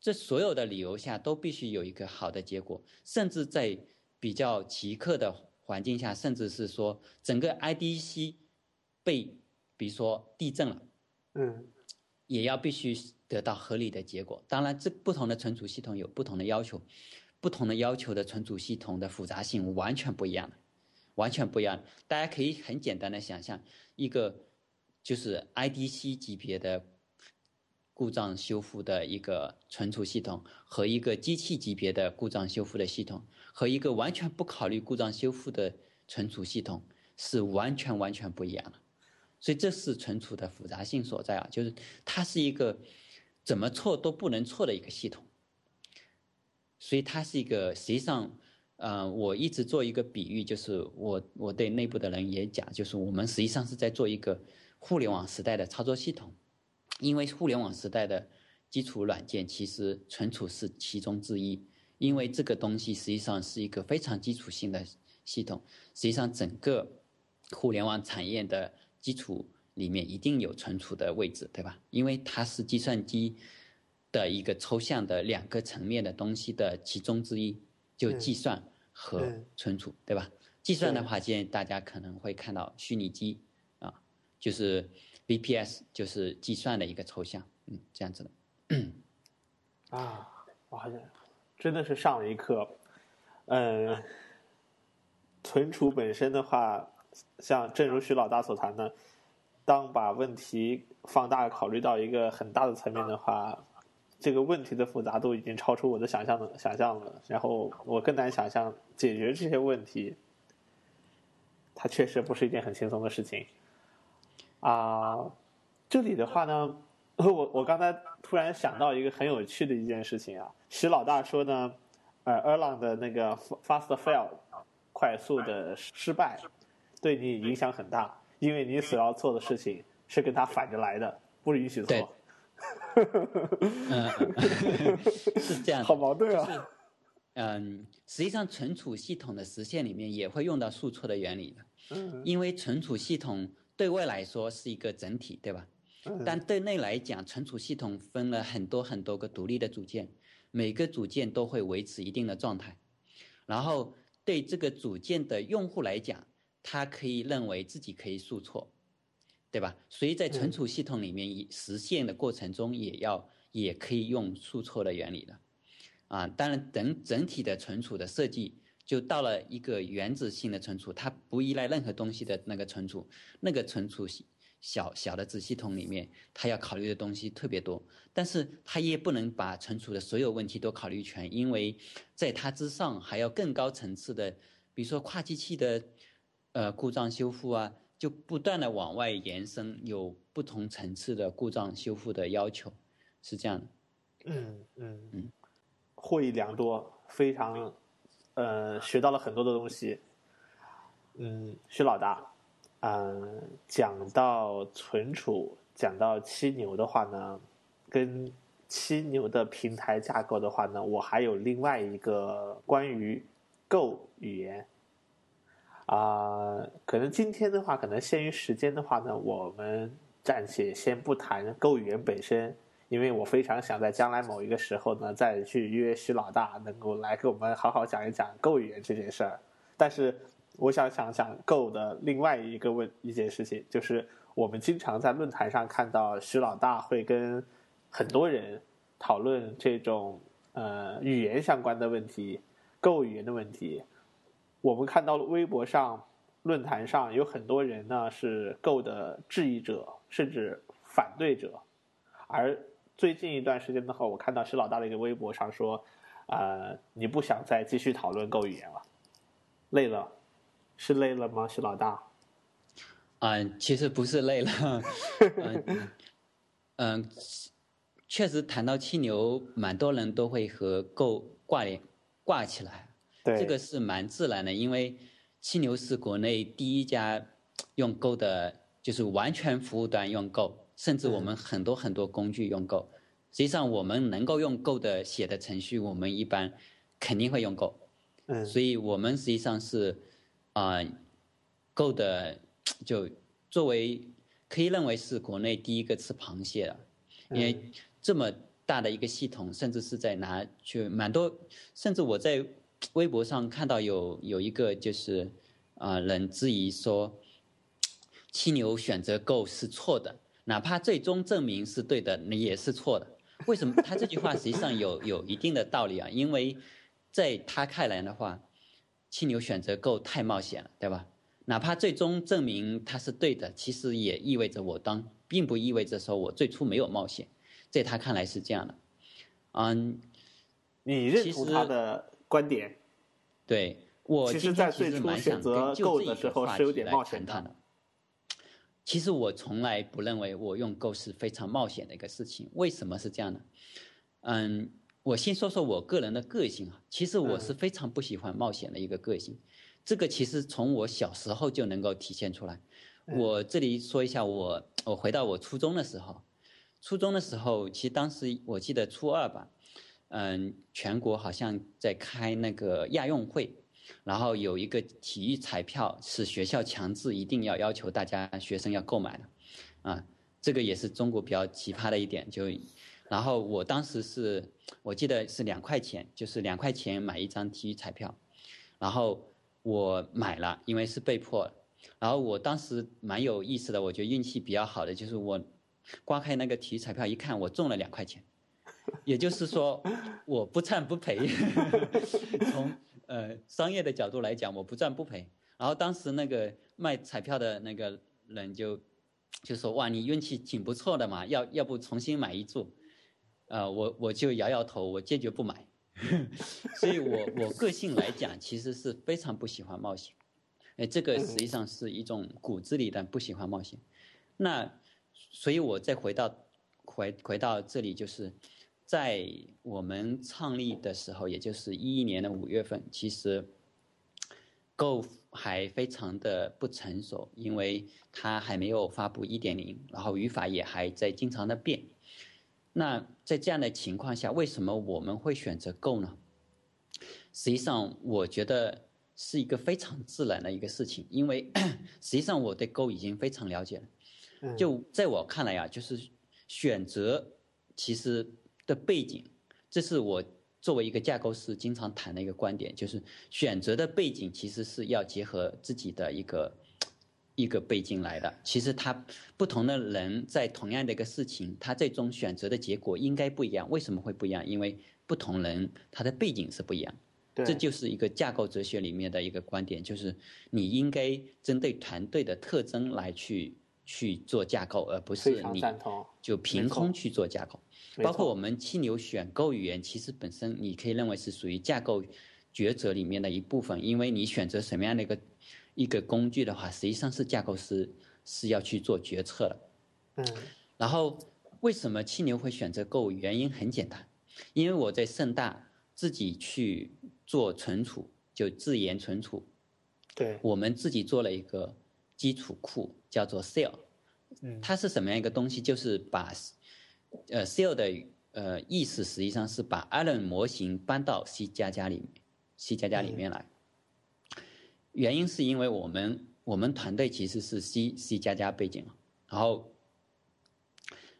这所有的理由下都必须有一个好的结果，甚至在比较奇特的。环境下，甚至是说整个 IDC 被，比如说地震了，嗯，也要必须得到合理的结果。当然，这不同的存储系统有不同的要求，不同的要求的存储系统的复杂性完全不一样的，完全不一样。大家可以很简单的想象，一个就是 IDC 级别的故障修复的一个存储系统和一个机器级别的故障修复的系统。和一个完全不考虑故障修复的存储系统是完全完全不一样的，所以这是存储的复杂性所在啊，就是它是一个怎么错都不能错的一个系统，所以它是一个实际上呃，我一直做一个比喻，就是我我对内部的人也讲，就是我们实际上是在做一个互联网时代的操作系统，因为互联网时代的基础软件其实存储是其中之一，因为这个东西实际上是一个非常基础性的系统，实际上整个互联网产业的基础里面一定有存储的位置，对吧？因为它是计算机的一个抽象的两个层面的东西的其中之一。就计算和存储，对吧？计算的话，建议大家可能会看到虚拟机啊，就是 VPS，就是计算的一个抽象，嗯，这样子的。啊，我好像真的是上了一课。嗯，存储本身的话，像正如徐老大所谈的，当把问题放大，考虑到一个很大的层面的话。这个问题的复杂度已经超出我的想象的想象了，然后我更难想象解决这些问题，它确实不是一件很轻松的事情。啊，这里的话呢，我我刚才突然想到一个很有趣的一件事情啊，徐老大说呢，呃，Erlang 的那个 fast fail 快速的失败，对你影响很大，因为你所要做的事情是跟他反着来的，不允许做。嗯，是这样，好矛盾啊。嗯，实际上存储系统的实现里面也会用到数错的原理的。嗯，因为存储系统对外来说是一个整体，对吧？但对内来讲，存储系统分了很多很多个独立的组件，每个组件都会维持一定的状态。然后对这个组件的用户来讲，他可以认为自己可以数错。对吧？所以在存储系统里面，实现的过程中也要也可以用数错的原理的，啊，当然整整体的存储的设计就到了一个原子性的存储，它不依赖任何东西的那个存储，那个存储小小的子系统里面，它要考虑的东西特别多，但是它也不能把存储的所有问题都考虑全，因为在它之上还要更高层次的，比如说跨机器的呃故障修复啊。就不断的往外延伸，有不同层次的故障修复的要求，是这样的。嗯嗯嗯，获益良多，非常，呃，学到了很多的东西。嗯，徐老大，嗯，讲到存储，讲到七牛的话呢，跟七牛的平台架构的话呢，我还有另外一个关于 Go 语言。啊，可能今天的话，可能限于时间的话呢，我们暂且先不谈 Go 语言本身，因为我非常想在将来某一个时候呢，再去约徐老大，能够来给我们好好讲一讲 Go 语言这件事儿。但是，我想想想 Go 的另外一个问一件事情，就是我们经常在论坛上看到徐老大会跟很多人讨论这种呃语言相关的问题，Go 语言的问题。我们看到了微博上、论坛上有很多人呢是 Go 的质疑者，甚至反对者。而最近一段时间的话，我看到徐老大的一个微博上说：“呃，你不想再继续讨论 Go 语言了，累了，是累了吗？”是老大，嗯，其实不是累了，嗯嗯，确实谈到七牛，蛮多人都会和 Go 挂连挂起来。对这个是蛮自然的，因为七牛是国内第一家用 Go 的，就是完全服务端用 Go，甚至我们很多很多工具用 Go。实际上，我们能够用 Go 的写的程序，我们一般肯定会用 Go。嗯，所以我们实际上是啊，Go 的就作为可以认为是国内第一个吃螃蟹的，因为这么大的一个系统，甚至是在拿去蛮多，甚至我在。微博上看到有有一个就是啊人质疑说，七牛选择 Go 是错的，哪怕最终证明是对的，你也是错的。为什么？他这句话实际上有有一定的道理啊，因为在他看来的话，七牛选择 Go 太冒险了，对吧？哪怕最终证明他是对的，其实也意味着我当并不意味着说我最初没有冒险，在他看来是这样的。嗯，你认同他的？观点，对我其实，在最初选择 Go 的时候是有点冒险的。其实我从来不认为我用 Go 是非常冒险的一个事情。为什么是这样呢？嗯，我先说说我个人的个性啊，其实我是非常不喜欢冒险的一个个性，这个其实从我小时候就能够体现出来。我这里说一下，我我回到我初中的时候，初中的时候，其实当时我记得初二吧，嗯，全国好像在开那个亚运会，然后有一个体育彩票是学校强制一定要要求大家学生要购买的，啊，这个也是中国比较奇葩的一点，就，然后我当时是我记得是两块钱，就是两块钱买一张体育彩票，然后我买了，因为是被迫。然后我当时蛮有意思的，我觉得运气比较好的就是我刮开那个体育彩票一看，我中了两块钱，也就是说我不赚不赔。从呃商业的角度来讲，我不赚不赔。然后当时那个卖彩票的那个人就就说：“哇，你运气挺不错的嘛，要要不重新买一注？”呃，我我就摇摇头，我坚决不买。所以我我个性来讲，其实是非常不喜欢冒险。哎，这个实际上是一种骨子里的不喜欢冒险。那，所以我再回到回回到这里，就是在我们创立的时候，也就是一一年的五月份，其实，Go 还非常的不成熟，因为它还没有发布一点零，然后语法也还在经常的变。那在这样的情况下，为什么我们会选择 Go 呢？实际上，我觉得。是一个非常自然的一个事情，因为 实际上我对 Go 已经非常了解了。就在我看来啊，就是选择其实的背景，这是我作为一个架构师经常谈的一个观点，就是选择的背景其实是要结合自己的一个一个背景来的。其实他不同的人在同样的一个事情，他最终选择的结果应该不一样。为什么会不一样？因为不同人他的背景是不一样。这就是一个架构哲学里面的一个观点，就是你应该针对团队的特征来去去做架构，而不是你就凭空去做架构。包括我们七牛选购语言，其实本身你可以认为是属于架构抉择里面的一部分，因为你选择什么样的一个一个工具的话，实际上是架构师是要去做决策的。嗯。然后为什么青牛会选择购？原因很简单，因为我在盛大自己去。做存储就自研存储，对，我们自己做了一个基础库，叫做 Cell，嗯，它是什么样一个东西？就是把，呃，Cell 的呃意思实际上是把 Allen 模型搬到 C 加加里面，C 加加里面来。原因是因为我们我们团队其实是 C C 加加背景然后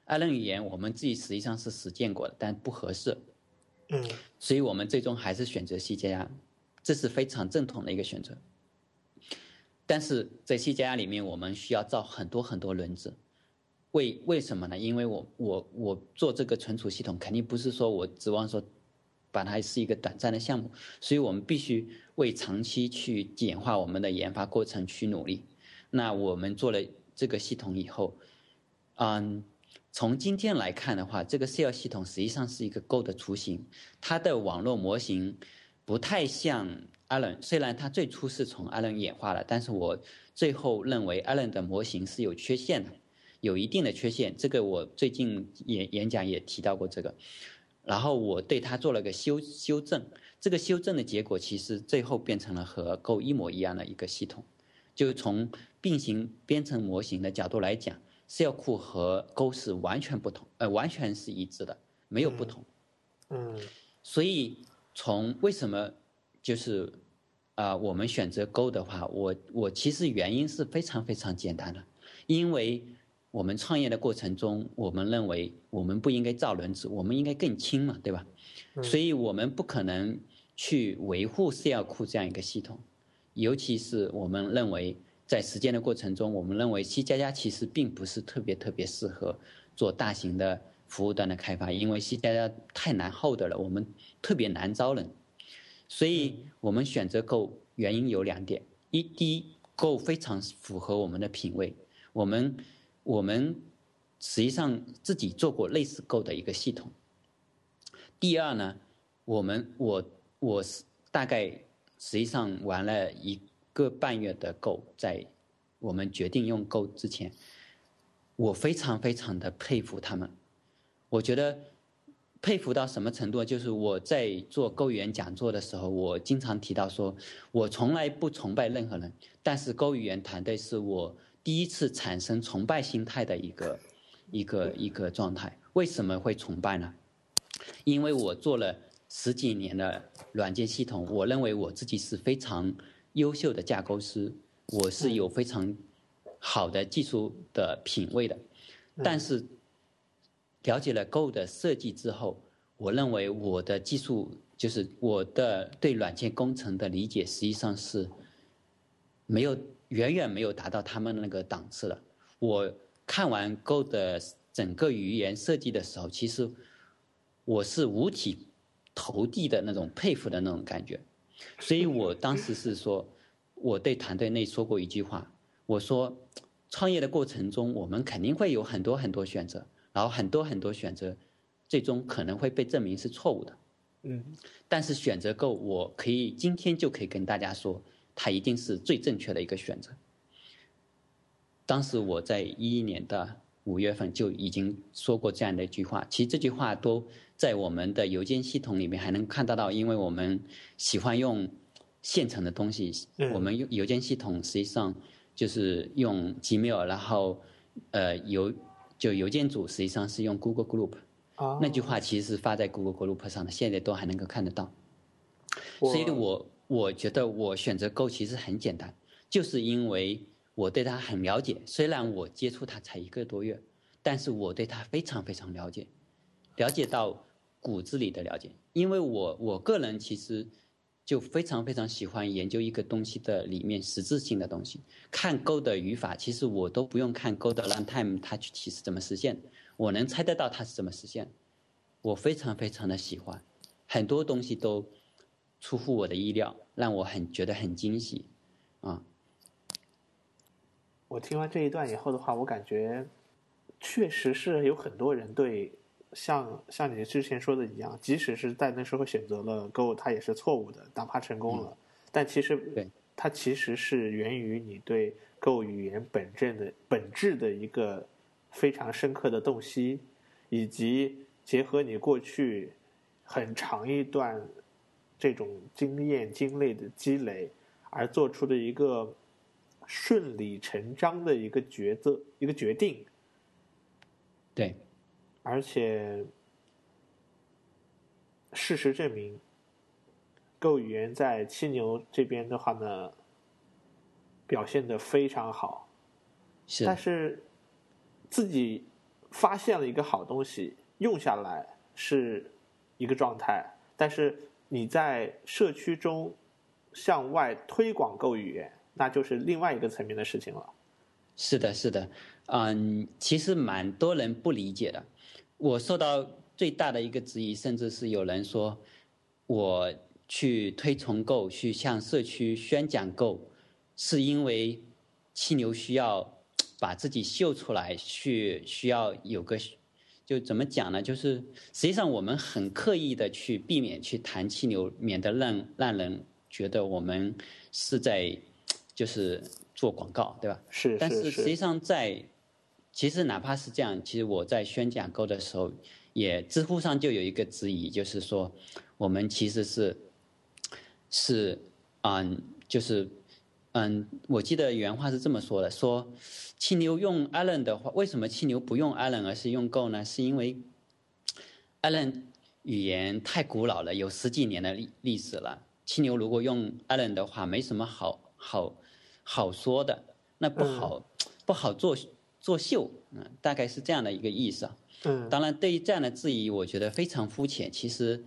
Allen 语言我们自己实际上是实践过的，但不合适。嗯，所以我们最终还是选择 C 加加，这是非常正统的一个选择。但是在 C 加加里面，我们需要造很多很多轮子，为为什么呢？因为我我我做这个存储系统，肯定不是说我指望说把它是一个短暂的项目，所以我们必须为长期去简化我们的研发过程去努力。那我们做了这个系统以后，嗯。从今天来看的话，这个 C L 系统实际上是一个 Go 的雏形，它的网络模型不太像 Allen。虽然它最初是从 Allen 演化的，但是我最后认为 Allen 的模型是有缺陷的，有一定的缺陷。这个我最近演演讲也提到过这个，然后我对它做了个修修正。这个修正的结果其实最后变成了和 Go 一模一样的一个系统，就从并行编程模型的角度来讲。Cell 库和 Go 是完全不同，呃，完全是一致的，没有不同。嗯，所以从为什么就是啊，我们选择 Go 的话，我我其实原因是非常非常简单的，因为我们创业的过程中，我们认为我们不应该造轮子，我们应该更轻嘛，对吧？所以我们不可能去维护 Cell 库这样一个系统，尤其是我们认为。在实践的过程中，我们认为 C 加加其实并不是特别特别适合做大型的服务端的开发，因为 C 加加太难 hold 了，我们特别难招人。所以我们选择 Go 原因有两点：一，第一，Go 非常符合我们的品味，我们我们实际上自己做过类似 Go 的一个系统。第二呢，我们我我是大概实际上玩了一。个半月的 Go，在我们决定用 Go 之前，我非常非常的佩服他们。我觉得佩服到什么程度？就是我在做购语言讲座的时候，我经常提到说，我从来不崇拜任何人，但是购语言团队是我第一次产生崇拜心态的一个一个一个状态。为什么会崇拜呢？因为我做了十几年的软件系统，我认为我自己是非常优秀的架构师，我是有非常好的技术的品味的，但是。了解了 Go 的设计之后，我认为我的技术就是我的对软件工程的理解，实际上是没有远远没有达到他们那个档次了。我看完 Go 的整个语言设计的时候，其实我是五体投地的那种佩服的那种感觉。所以我当时是说，我对团队内说过一句话，我说，创业的过程中，我们肯定会有很多很多选择。然后很多很多选择，最终可能会被证明是错误的。嗯，但是选择够，我可以今天就可以跟大家说，它一定是最正确的一个选择。当时我在一一年的五月份就已经说过这样的一句话，其实这句话都在我们的邮件系统里面还能看得到，因为我们喜欢用现成的东西。我们用邮件系统实际上就是用 Gmail，然后呃邮。就邮件组实际上是用 Google Group，那句话其实是发在 Google Group 上的，现在都还能够看得到。所以我我觉得我选择 Go 其实很简单，就是因为我对它很了解。虽然我接触它才一个多月，但是我对它非常非常了解，了解到骨子里的了解。因为我我个人其实。就非常非常喜欢研究一个东西的里面实质性的东西。看 Go 的语法，其实我都不用看 Go 的 runtime，它具体是怎么实现，我能猜得到它是怎么实现。我非常非常的喜欢，很多东西都出乎我的意料，让我很觉得很惊喜，啊。我听完这一段以后的话，我感觉确实是有很多人对。像像你之前说的一样，即使是在那时候选择了 Go，它也是错误的，哪怕成功了。但其实，它其实是源于你对 Go 语言本质的本质的一个非常深刻的洞悉，以及结合你过去很长一段这种经验经历的积累而做出的一个顺理成章的一个抉择、一个决定。对。而且，事实证明，Go 语言在七牛这边的话呢，表现的非常好。是。但是，自己发现了一个好东西，用下来是一个状态，但是你在社区中向外推广购语言，那就是另外一个层面的事情了。是的，是的，嗯，其实蛮多人不理解的。我受到最大的一个质疑，甚至是有人说，我去推崇购去向社区宣讲购是因为气牛需要把自己秀出来，去需要有个，就怎么讲呢？就是实际上我们很刻意的去避免去谈气流，免得让让人觉得我们是在就是做广告，对吧？是是是。但是实际上在。其实哪怕是这样，其实我在宣讲购的时候，也知乎上就有一个质疑，就是说，我们其实是，是，嗯，就是，嗯，我记得原话是这么说的：说，青牛用 Allen 的话，为什么青牛不用 Allen 而是用 Go 呢？是因为 Allen 语言太古老了，有十几年的历历史了。青牛如果用 Allen 的话，没什么好好好说的，那不好不好做。作秀，嗯，大概是这样的一个意思啊。嗯，当然，对于这样的质疑，我觉得非常肤浅。其实，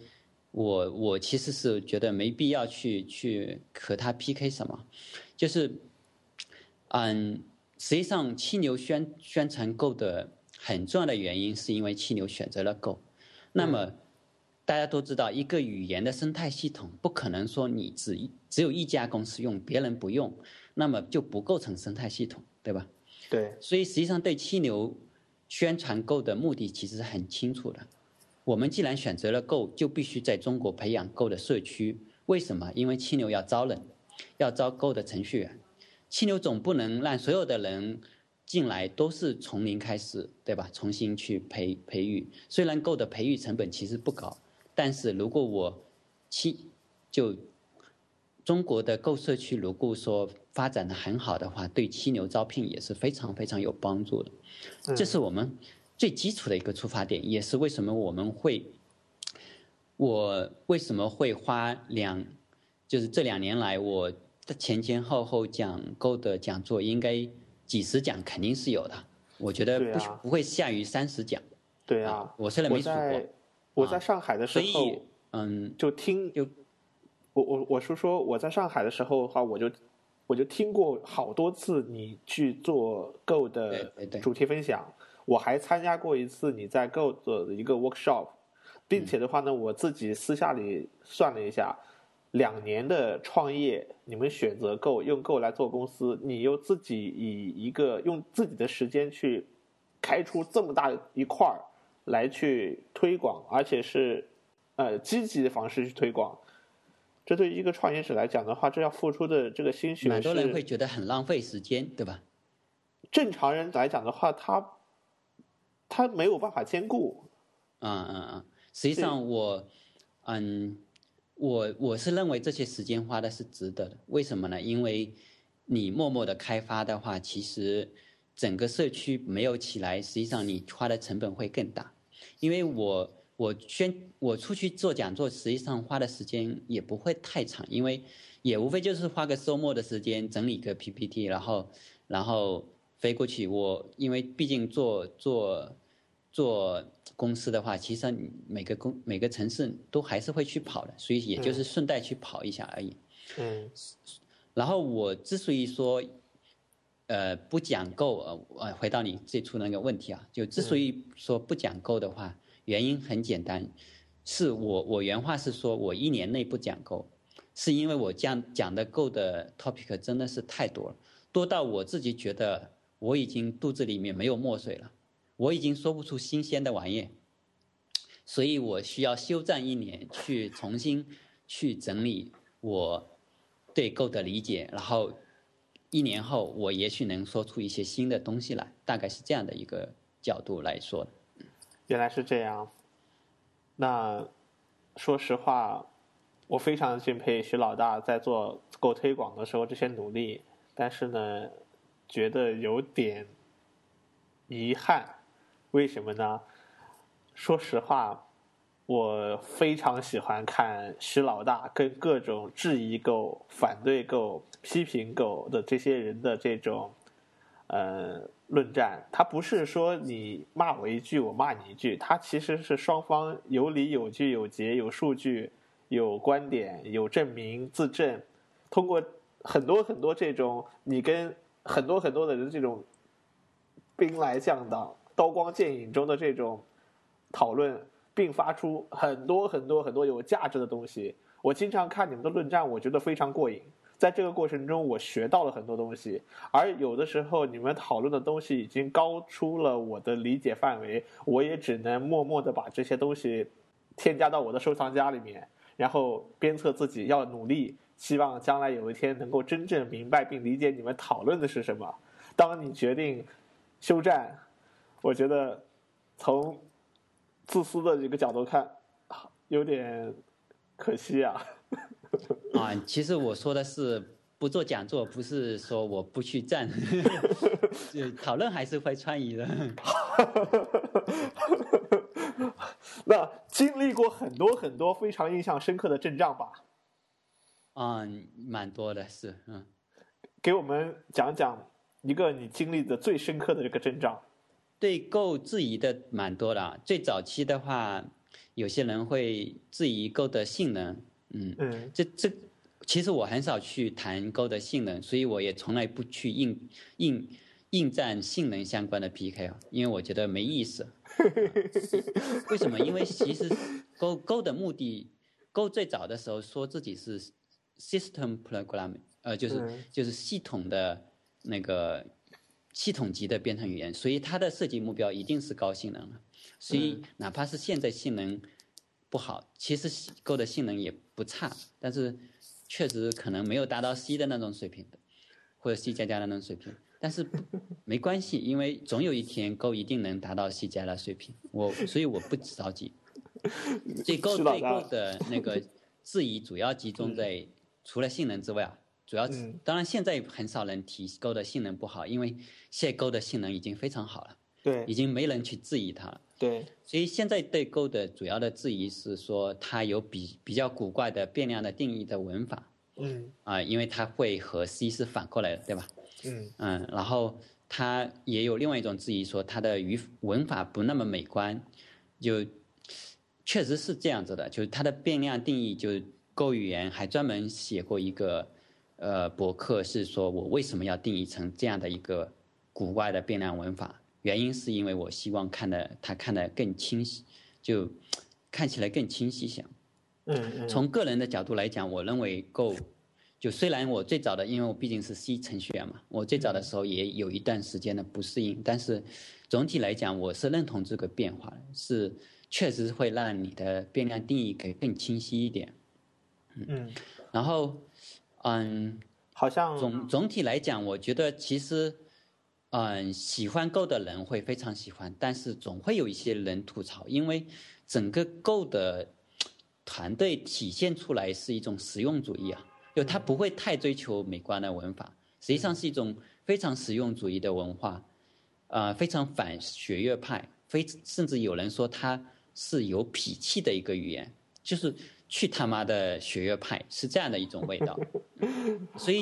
我我其实是觉得没必要去去和他 PK 什么。就是，嗯，实际上，七牛宣宣传 Go 的很重要的原因，是因为七牛选择了 Go。那么，大家都知道，一个语言的生态系统不可能说你只只有一家公司用，别人不用，那么就不构成生态系统，对吧？对，所以实际上对七牛宣传 Go 的目的其实是很清楚的。我们既然选择了 Go，就必须在中国培养 Go 的社区。为什么？因为七牛要招人，要招 Go 的程序员。七牛总不能让所有的人进来都是从零开始，对吧？重新去培培育，虽然 Go 的培育成本其实不高，但是如果我七就中国的 Go 社区如果说发展的很好的话，对七牛招聘也是非常非常有帮助的。这是我们最基础的一个出发点，也是为什么我们会，我为什么会花两，就是这两年来我的前前后后讲 Go 的讲座，应该几十讲肯定是有的。我觉得不不会下于三十讲。对啊，我虽然没数过。我在上海的时候，嗯，就听就。我我我是说，我在上海的时候的话，我就我就听过好多次你去做 Go 的主题分享，我还参加过一次你在 Go 的一个 workshop，并且的话呢，我自己私下里算了一下，两年的创业，你们选择 Go 用 Go 来做公司，你又自己以一个用自己的时间去开出这么大一块儿来去推广，而且是呃积极的方式去推广。这对于一个创业者来讲的话，这要付出的这个心血，蛮多人会觉得很浪费时间，对吧？正常人来讲的话，他他没有办法兼顾。嗯嗯嗯，实际上我，嗯，我我是认为这些时间花的是值得的。为什么呢？因为你默默的开发的话，其实整个社区没有起来，实际上你花的成本会更大。因为我。我宣我出去做讲座，实际上花的时间也不会太长，因为也无非就是花个周末的时间整理个 PPT，然后然后飞过去。我因为毕竟做做做公司的话，其实每个公每个城市都还是会去跑的，所以也就是顺带去跑一下而已。嗯。然后我之所以说，呃，不讲够，呃，回到你最初那个问题啊，就之所以说不讲够的话。原因很简单，是我我原话是说，我一年内不讲够，是因为我讲讲的够的 topic 真的是太多了，多到我自己觉得我已经肚子里面没有墨水了，我已经说不出新鲜的玩意，所以我需要休战一年，去重新去整理我对够的理解，然后一年后我也许能说出一些新的东西来，大概是这样的一个角度来说。原来是这样，那说实话，我非常敬佩徐老大在做狗推广的时候这些努力，但是呢，觉得有点遗憾。为什么呢？说实话，我非常喜欢看徐老大跟各种质疑狗、反对狗、批评狗的这些人的这种，呃。论战，他不是说你骂我一句，我骂你一句，他其实是双方有理有据有节有数据有观点有证明自证，通过很多很多这种你跟很多很多的人这种兵来将挡、刀光剑影中的这种讨论，并发出很多很多很多有价值的东西。我经常看你们的论战，我觉得非常过瘾。在这个过程中，我学到了很多东西，而有的时候你们讨论的东西已经高出了我的理解范围，我也只能默默的把这些东西添加到我的收藏夹里面，然后鞭策自己要努力，希望将来有一天能够真正明白并理解你们讨论的是什么。当你决定休战，我觉得从自私的这个角度看，有点可惜啊。啊，其实我说的是不做讲座，不是说我不去站，讨论还是会参与的。那经历过很多很多非常印象深刻的阵仗吧？啊，蛮多的，是嗯。给我们讲讲一个你经历的最深刻的这个阵仗。对够质疑的蛮多的，最早期的话，有些人会质疑够的性能。嗯嗯，这这，其实我很少去谈 Go 的性能，所以我也从来不去应应应战性能相关的 PK，啊因为我觉得没意思。为什么？因为其实 Go Go 的目的，Go 最早的时候说自己是 System Programming，呃，就是就是系统的那个系统级的编程语言，所以它的设计目标一定是高性能的。所以哪怕是现在性能。不好，其实 Go 的性能也不差，但是确实可能没有达到 C 的那种水平的，或者 C 加加的那种水平。但是没关系，因为总有一天 Go 一定能达到 C 加的水平，我所以我不着急。所以 Go 对 Go 的那个质疑主要集中在除了性能之外啊，主要当然现在很少人提 Go 的性能不好，因为现在 Go 的性能已经非常好了，对，已经没人去质疑它了。对，所以现在对 Go 的主要的质疑是说它有比比较古怪的变量的定义的文法，嗯，啊，因为它会和 C 是反过来的，对吧？嗯嗯，然后它也有另外一种质疑说它的语文法不那么美观，就确实是这样子的，就是它的变量定义就 Go 语言还专门写过一个呃博客，是说我为什么要定义成这样的一个古怪的变量文法。原因是因为我希望看的它看得更清晰，就看起来更清晰些。嗯。从个人的角度来讲，我认为 Go，就虽然我最早的，因为我毕竟是 C 程序员嘛，我最早的时候也有一段时间的不适应，但是总体来讲，我是认同这个变化的，是确实会让你的变量定义给更清晰一点。嗯。然后，嗯，好像总总体来讲，我觉得其实。嗯，喜欢 Go 的人会非常喜欢，但是总会有一些人吐槽，因为整个 Go 的团队体现出来是一种实用主义啊，就他不会太追求美观的文法，实际上是一种非常实用主义的文化，啊，非常反学院派，非甚至有人说它是有痞气的一个语言，就是。去他妈的学院派是这样的一种味道，所以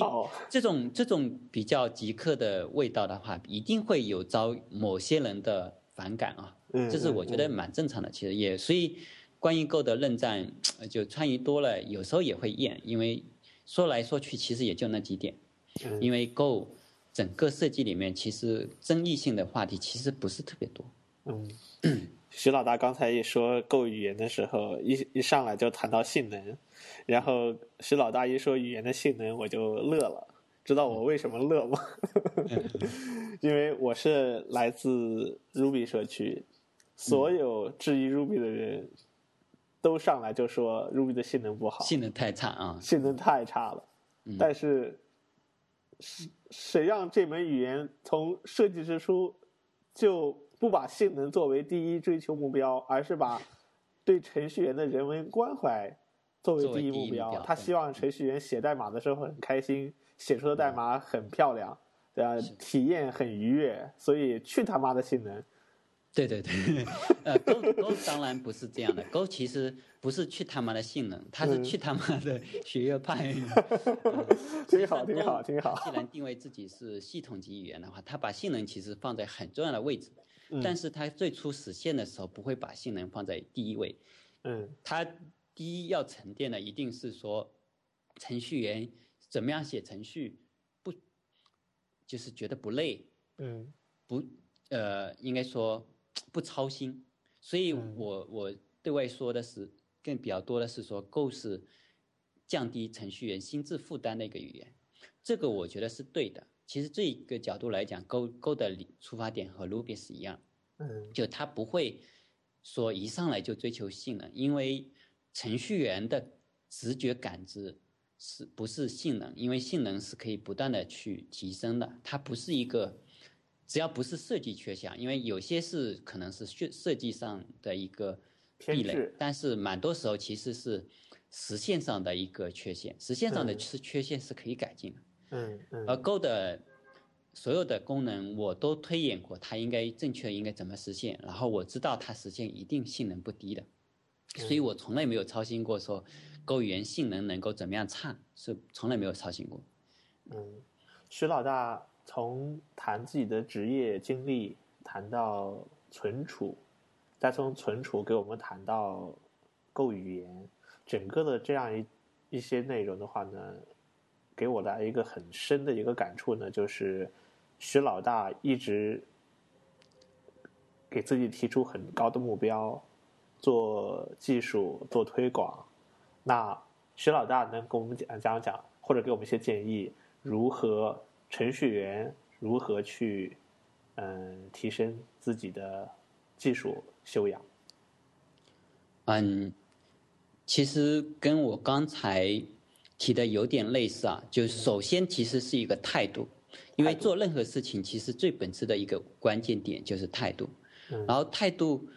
这种这种比较极客的味道的话，一定会有招某些人的反感啊。这是我觉得蛮正常的。其实也所以，关于 Go 的论战，就参与多了，有时候也会厌，因为说来说去其实也就那几点。因为 Go 整个设计里面，其实争议性的话题其实不是特别多。嗯。徐老大刚才一说 Go 语言的时候，一一上来就谈到性能，然后徐老大一说语言的性能，我就乐了。知道我为什么乐吗？因为我是来自 Ruby 社区，所有质疑 Ruby 的人都上来就说 Ruby 的性能不好，性能太差啊，性能太差了。但是谁谁让这门语言从设计之初就。不把性能作为第一追求目标，而是把对程序员的人文关怀作为第一目标。他希望程序员写代码的时候很开心，写出的代码很漂亮，对吧？体验很愉悦。所以去他妈的性能！对对对，呃，Go Go 当然不是这样的，Go 其实不是去他妈的性能，它是去他妈的学院派。挺好，挺好，挺好。既然定位自己是系统级语言的话，它把性能其实放在很重要的位置。但是它最初实现的时候不会把性能放在第一位，嗯，它第一要沉淀的一定是说，程序员怎么样写程序不，就是觉得不累，嗯，不，呃，应该说不操心，所以我我对外说的是更比较多的是说，Go 是降低程序员心智负担的一个语言，这个我觉得是对的。其实这一个角度来讲，Go Go 的出发点和 Ruby 是一样，嗯，就它不会说一上来就追求性能，因为程序员的直觉感知是不是性能？因为性能是可以不断的去提升的，它不是一个只要不是设计缺陷，因为有些是可能是设设计上的一个壁垒，但是蛮多时候其实是实现上的一个缺陷，实现上的缺缺陷是可以改进的。嗯嗯，而 Go 的所有的功能我都推演过，它应该正确应该怎么实现，然后我知道它实现一定性能不低的，所以我从来没有操心过说 Go 语言性能能够怎么样差，是从来没有操心过。嗯，徐老大从谈自己的职业经历谈到存储，再从存储给我们谈到 Go 语言，整个的这样一一些内容的话呢？给我的一个很深的一个感触呢，就是徐老大一直给自己提出很高的目标，做技术、做推广。那徐老大能给我们讲讲讲，或者给我们一些建议，如何程序员如何去嗯提升自己的技术修养？嗯，其实跟我刚才。提的有点类似啊，就是首先其实是一个态度，因为做任何事情，其实最本质的一个关键点就是态度。然后态度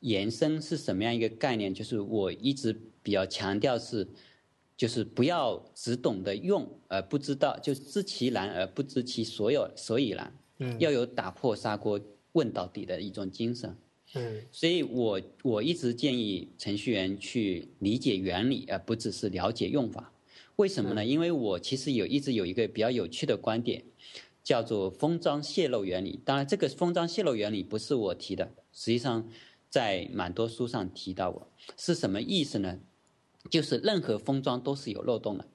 延伸是什么样一个概念？就是我一直比较强调是，就是不要只懂得用而不知道，就知其然而不知其所有所以然。嗯，要有打破砂锅问到底的一种精神。嗯，所以我我一直建议程序员去理解原理，而不只是了解用法。为什么呢？因为我其实有一直有一个比较有趣的观点，叫做封装泄露原理。当然，这个封装泄露原理不是我提的，实际上在蛮多书上提到过。是什么意思呢？就是任何封装都是有漏洞的，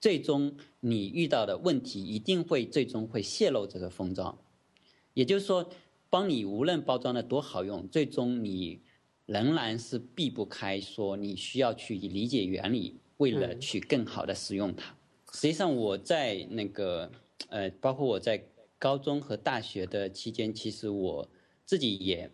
最终你遇到的问题一定会最终会泄露这个封装。也就是说，帮你无论包装的多好用，最终你仍然是避不开说你需要去理解原理。为了去更好的使用它，实际上我在那个呃，包括我在高中和大学的期间，其实我自己也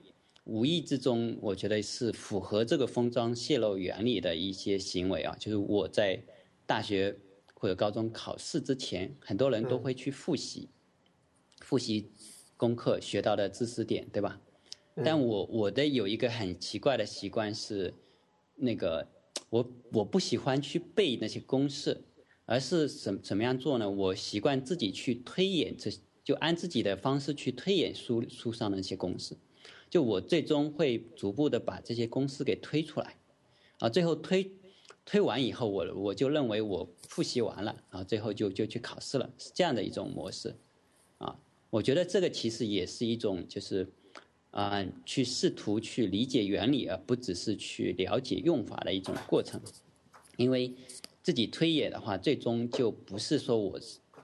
无意之中，我觉得是符合这个封装泄露原理的一些行为啊。就是我在大学或者高中考试之前，很多人都会去复习复习功课学到的知识点，对吧？但我我的有一个很奇怪的习惯是那个。我我不喜欢去背那些公式，而是怎怎么样做呢？我习惯自己去推演，这就按自己的方式去推演书书上的那些公式，就我最终会逐步的把这些公式给推出来，啊，最后推推完以后，我我就认为我复习完了，然后最后就就去考试了，是这样的一种模式，啊，我觉得这个其实也是一种就是。啊，去试图去理解原理，而不只是去了解用法的一种过程。因为自己推演的话，最终就不是说我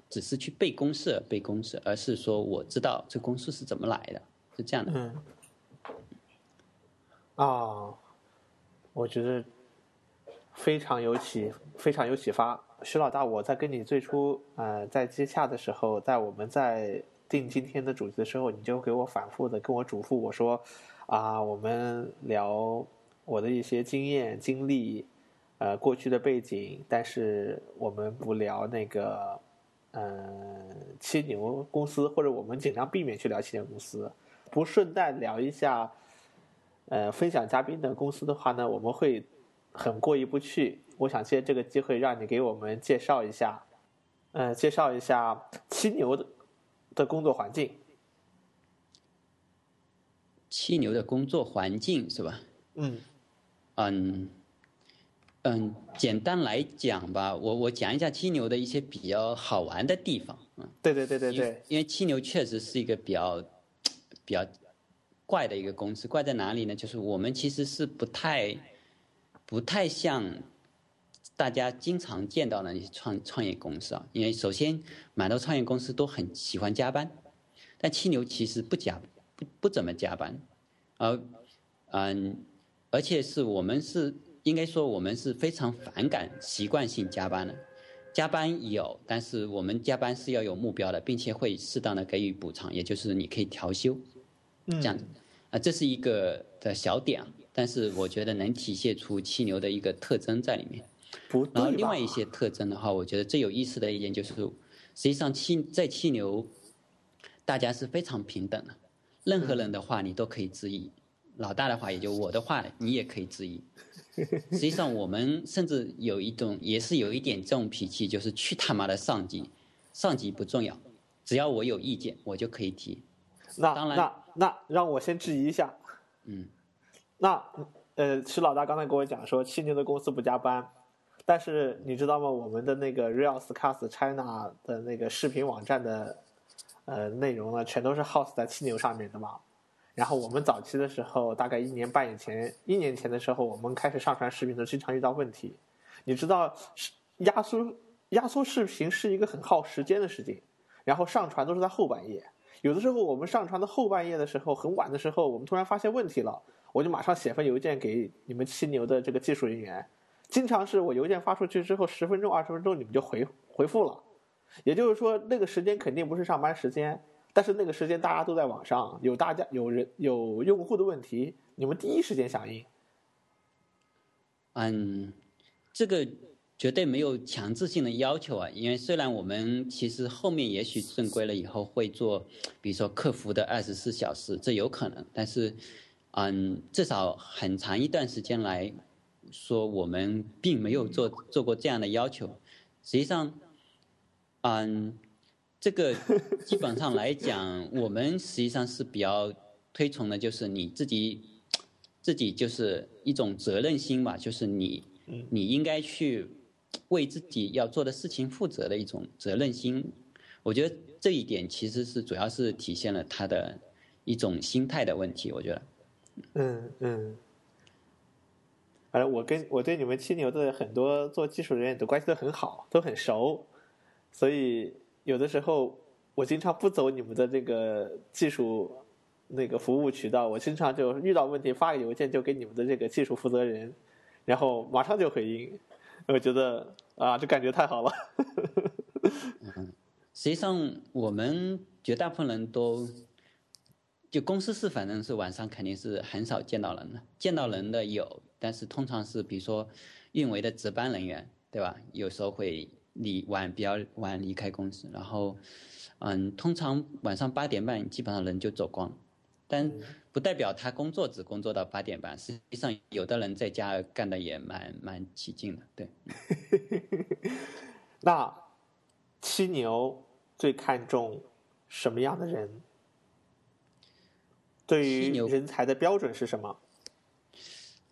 只是去背公式背公式，而是说我知道这公式是怎么来的，是这样的。嗯。啊，我觉得非常有启，非常有启发。徐老大，我在跟你最初呃在接洽的时候，在我们在。定今天的主题的时候，你就给我反复的跟我嘱咐我说，啊，我们聊我的一些经验经历，呃，过去的背景，但是我们不聊那个，嗯，七牛公司，或者我们尽量避免去聊七牛公司，不顺带聊一下，呃，分享嘉宾的公司的话呢，我们会很过意不去。我想借这个机会让你给我们介绍一下，呃，介绍一下七牛的。的工作环境，七牛的工作环境是吧？嗯，嗯，嗯，简单来讲吧，我我讲一下七牛的一些比较好玩的地方。嗯，对对对对对，因为七牛确实是一个比较比较怪的一个公司，怪在哪里呢？就是我们其实是不太不太像。大家经常见到的那些创创业公司啊，因为首先蛮多创业公司都很喜欢加班，但七牛其实不加不不怎么加班，而嗯，而且是我们是应该说我们是非常反感习惯性加班的，加班有，但是我们加班是要有目标的，并且会适当的给予补偿，也就是你可以调休，这样子。啊，这是一个的小点，但是我觉得能体现出七牛的一个特征在里面。然后另外一些特征的话，我觉得最有意思的一点就是，实际上气在气牛，大家是非常平等的，任何人的话你都可以质疑，老大的话也就我的话你也可以质疑。实际上我们甚至有一种也是有一点这种脾气，就是去他妈的上级，上级不重要，只要我有意见我就可以提。那当然那那让我先质疑一下，嗯，那呃，石老大刚才跟我讲说七牛的公司不加班。但是你知道吗？我们的那个 Reals Cast China 的那个视频网站的呃内容呢，全都是 host 在七牛上面的嘛。然后我们早期的时候，大概一年半以前、一年前的时候，我们开始上传视频的时候，经常遇到问题。你知道，压缩压缩视频是一个很耗时间的事情，然后上传都是在后半夜。有的时候我们上传的后半夜的时候，很晚的时候，我们突然发现问题了，我就马上写封邮件给你们七牛的这个技术人员。经常是我邮件发出去之后，十分钟、二十分钟你们就回回复了，也就是说那个时间肯定不是上班时间，但是那个时间大家都在网上，有大家有人有用户的问题，你们第一时间响应。嗯，这个绝对没有强制性的要求啊，因为虽然我们其实后面也许正规了以后会做，比如说客服的二十四小时，这有可能，但是，嗯，至少很长一段时间来说，我们并没有做做过这样的要求。实际上，嗯，这个基本上来讲，我们实际上是比较推崇的，就是你自己自己就是一种责任心吧，就是你你应该去。为自己要做的事情负责的一种责任心，我觉得这一点其实是主要是体现了他的一种心态的问题。我觉得，嗯嗯，反正我跟我对你们七牛的很多做技术人员的关系都很好，都很熟，所以有的时候我经常不走你们的这个技术那个服务渠道，我经常就遇到问题发个邮件就给你们的这个技术负责人，然后马上就回应。我觉得啊，这感觉太好了。嗯，实际上我们绝大部分人都，就公司是反正是晚上肯定是很少见到人的，见到人的有，但是通常是比如说运维的值班人员，对吧？有时候会离晚比较晚离开公司，然后嗯，通常晚上八点半基本上人就走光。但不代表他工作只工作到八点半，实际上有的人在家干的也蛮蛮起劲的，对。那七牛最看重什么样的人？对于人才的标准是什么？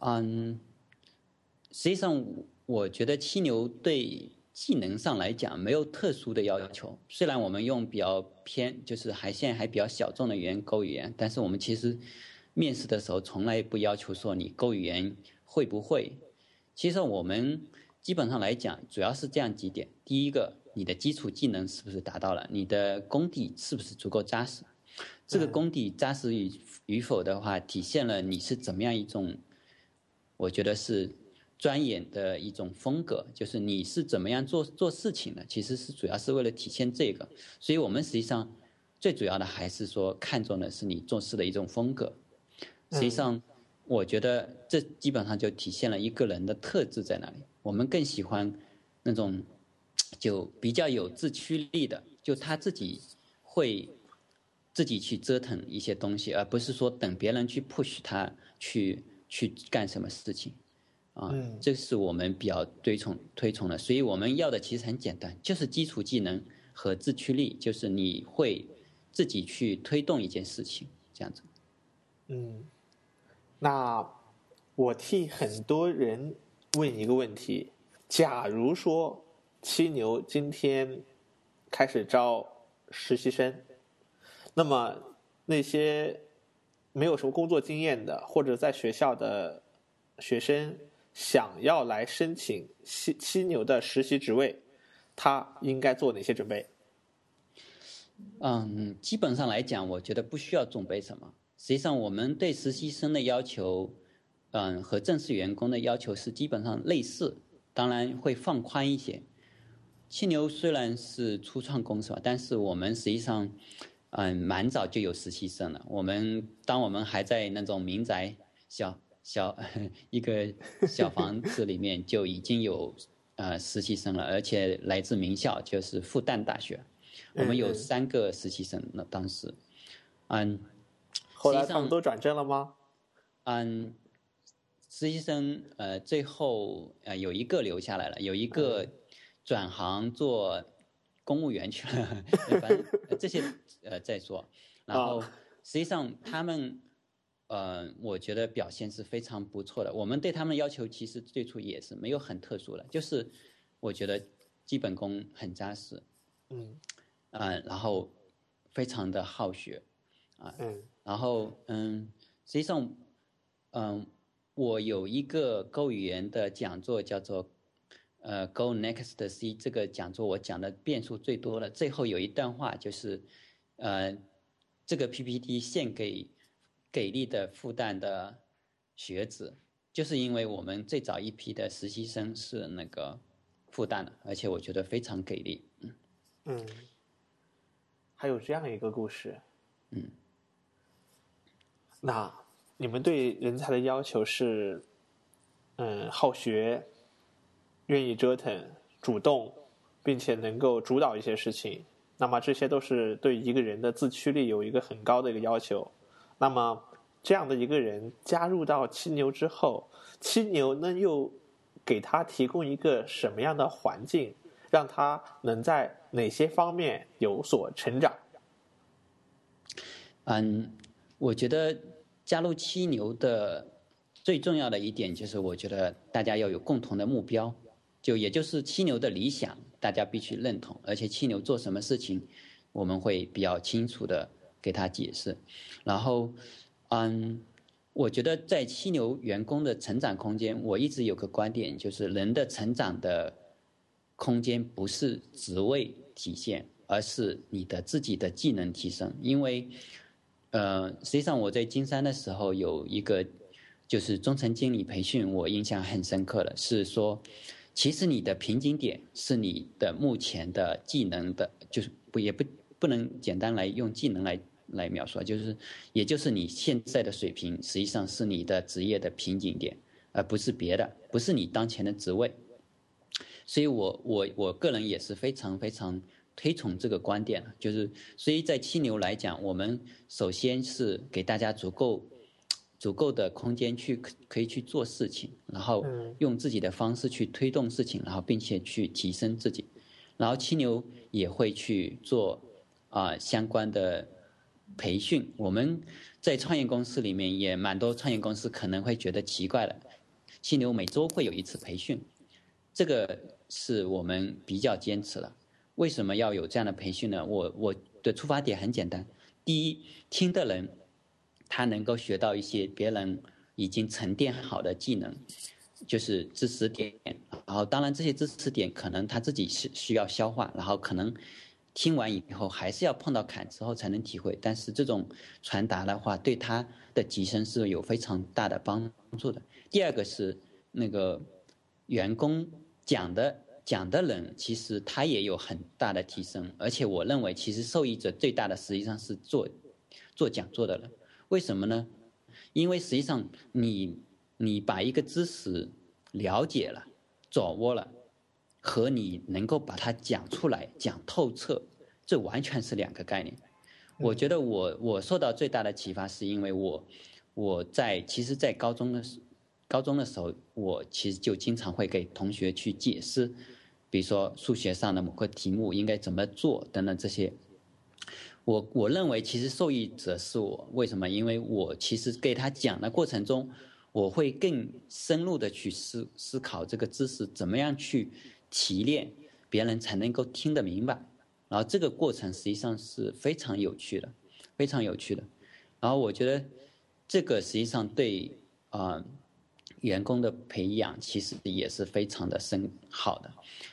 嗯，实际上我觉得七牛对。技能上来讲没有特殊的要求，虽然我们用比较偏，就是还现在还比较小众的语言勾语言，但是我们其实面试的时候从来不要求说你勾语言会不会。其实我们基本上来讲，主要是这样几点：第一个，你的基础技能是不是达到了？你的功底是不是足够扎实？这个功底扎实与与否的话，体现了你是怎么样一种，我觉得是。专研的一种风格，就是你是怎么样做做事情的，其实是主要是为了体现这个。所以我们实际上最主要的还是说看重的是你做事的一种风格。实际上，我觉得这基本上就体现了一个人的特质在哪里。我们更喜欢那种就比较有自驱力的，就他自己会自己去折腾一些东西，而不是说等别人去 push 他去去干什么事情。啊，这是我们比较推崇推崇的，所以我们要的其实很简单，就是基础技能和自驱力，就是你会自己去推动一件事情，这样子。嗯，那我替很多人问一个问题：假如说七牛今天开始招实习生，那么那些没有什么工作经验的或者在学校的学生。想要来申请七七牛的实习职位，他应该做哪些准备？嗯，基本上来讲，我觉得不需要准备什么。实际上，我们对实习生的要求，嗯，和正式员工的要求是基本上类似，当然会放宽一些。七牛虽然是初创公司吧，但是我们实际上，嗯，蛮早就有实习生了。我们当我们还在那种民宅小。小一个小房子里面就已经有呃实习生了，而且来自名校，就是复旦大学。我们有三个实习生，那当时，嗯，后来他们都转正了吗？嗯，实习生呃最后呃有一个留下来了，有一个转行做公务员去了。反正这些呃再说，然后实际上他们。呃，我觉得表现是非常不错的。我们对他们要求其实最初也是没有很特殊的，就是我觉得基本功很扎实，嗯，啊，然后非常的好学，啊，嗯，然后嗯，实际上，嗯，我有一个 Go 语言的讲座叫做呃 Go Next C，这个讲座我讲的变数最多了。最后有一段话就是，呃，这个 PPT 献给。给力的复旦的学子，就是因为我们最早一批的实习生是那个复旦的，而且我觉得非常给力。嗯嗯，还有这样一个故事。嗯，那你们对人才的要求是，嗯，好学，愿意折腾、主动，并且能够主导一些事情。那么这些都是对一个人的自驱力有一个很高的一个要求。那么这样的一个人加入到七牛之后，七牛呢又给他提供一个什么样的环境，让他能在哪些方面有所成长？嗯，我觉得加入七牛的最重要的一点就是，我觉得大家要有共同的目标，就也就是七牛的理想，大家必须认同，而且七牛做什么事情，我们会比较清楚的给他解释。然后，嗯，我觉得在七牛员工的成长空间，我一直有个观点，就是人的成长的空间不是职位体现，而是你的自己的技能提升，因为。呃，实际上我在金山的时候有一个就是中层经理培训，我印象很深刻的是说，其实你的瓶颈点是你的目前的技能的，就是不也不不能简单来用技能来来描述，就是也就是你现在的水平，实际上是你的职业的瓶颈点，而不是别的，不是你当前的职位。所以我我我个人也是非常非常。推崇这个观点就是，所以在七牛来讲，我们首先是给大家足够、足够的空间去可以去做事情，然后用自己的方式去推动事情，然后并且去提升自己，然后七牛也会去做啊相关的培训。我们在创业公司里面也蛮多创业公司可能会觉得奇怪了，七牛每周会有一次培训，这个是我们比较坚持了。为什么要有这样的培训呢？我我的出发点很简单，第一，听的人他能够学到一些别人已经沉淀好的技能，就是知识点，然后当然这些知识点可能他自己是需要消化，然后可能听完以后还是要碰到坎之后才能体会，但是这种传达的话对他的提升是有非常大的帮助的。第二个是那个员工讲的。讲的人其实他也有很大的提升，而且我认为其实受益者最大的实际上是做做讲座的人，为什么呢？因为实际上你你把一个知识了解了、掌握了，和你能够把它讲出来、讲透彻，这完全是两个概念。我觉得我我受到最大的启发是因为我我在其实，在高中的时。高中的时候，我其实就经常会给同学去解释，比如说数学上的某个题目应该怎么做等等这些。我我认为其实受益者是我，为什么？因为我其实给他讲的过程中，我会更深入的去思思考这个知识怎么样去提炼，别人才能够听得明白。然后这个过程实际上是非常有趣的，非常有趣的。然后我觉得这个实际上对啊。员工的培养其实也是非常的深好的，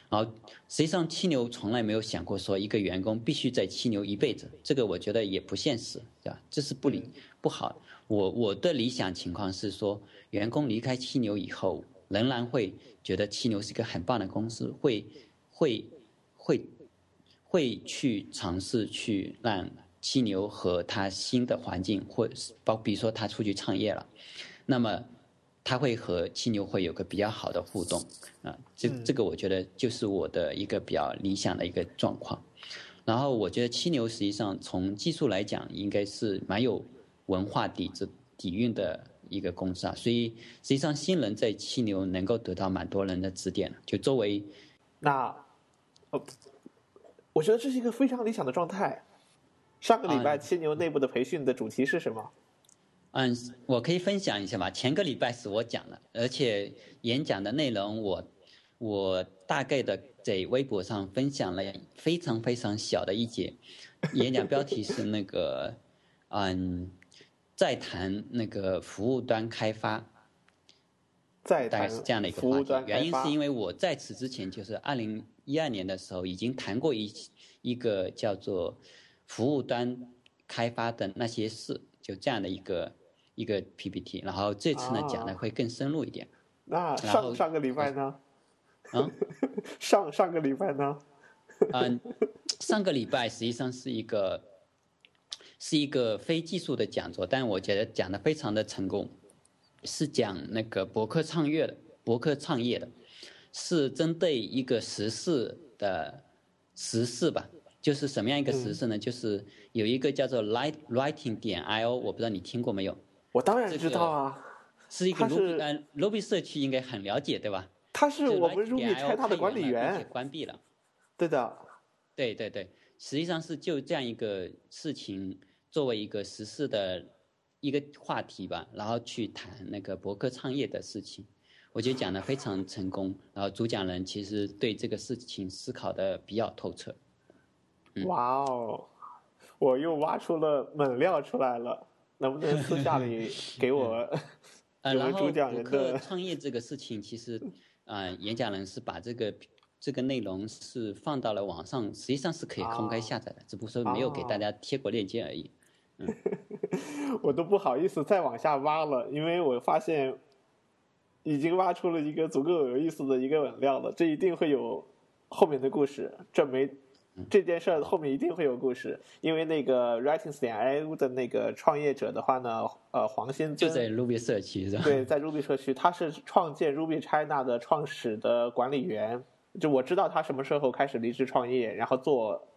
然后实际上七牛从来没有想过说一个员工必须在七牛一辈子，这个我觉得也不现实，对吧？这是不理不好。我我的理想情况是说，员工离开七牛以后，仍然会觉得七牛是一个很棒的公司，会会会会去尝试去让七牛和他新的环境，或是包比如说他出去创业了，那么。他会和七牛会有个比较好的互动，啊，这这个我觉得就是我的一个比较理想的一个状况。然后我觉得七牛实际上从技术来讲，应该是蛮有文化底子底蕴的一个公司啊。所以实际上新人在七牛能够得到蛮多人的指点。就作为那，呃，我觉得这是一个非常理想的状态。上个礼拜七牛内部的培训的主题是什么？嗯，我可以分享一下吧。前个礼拜是我讲的，而且演讲的内容我我大概的在微博上分享了非常非常小的一节。演讲标题是那个嗯，在谈那个服务端开发，大概是这样的一个话题。原因是因为我在此之前就是二零一二年的时候已经谈过一一个叫做服务端开发的那些事，就这样的一个。一个 PPT，然后这次呢讲的会更深入一点。那 上上个礼拜呢？啊，上上个礼拜呢？嗯，上个礼拜实际上是一个是一个非技术的讲座，但我觉得讲的非常的成功，是讲那个博客创业的博客创业的。是针对一个时事的时事吧，就是什么样一个时事呢？就是有一个叫做 Light Writing 点 I O，我不知道你听过没有？我当然知道啊，是一个 Ruby 呃 Ruby 社区应该很了解对吧？他是我们 Ruby 拆他的管理员，关闭了。对的，对对对，实际上是就这样一个事情作为一个实事的一个话题吧，然后去谈那个博客创业的事情，我觉得讲的非常成功。然后主讲人其实对这个事情思考的比较透彻。哇哦，我又挖出了猛料出来了，能不能私下里 给我？呃，然后博客创业这个事情，其实啊，演讲人是把这个。这个内容是放到了网上，实际上是可以公开下载的，只不过说没有给大家贴过链接而已。嗯 我都不好意思再往下挖了，因为我发现已经挖出了一个足够有意思的一个稳料了，这一定会有后面的故事。这没这件事儿后面一定会有故事，因为那个 writings 点 io 的那个创业者的话呢，呃，黄先就在 Ruby 社区是吧？对，在 Ruby 社区，他是创建 Ruby China 的创始的管理员。就我知道他什么时候开始离职创业，然后做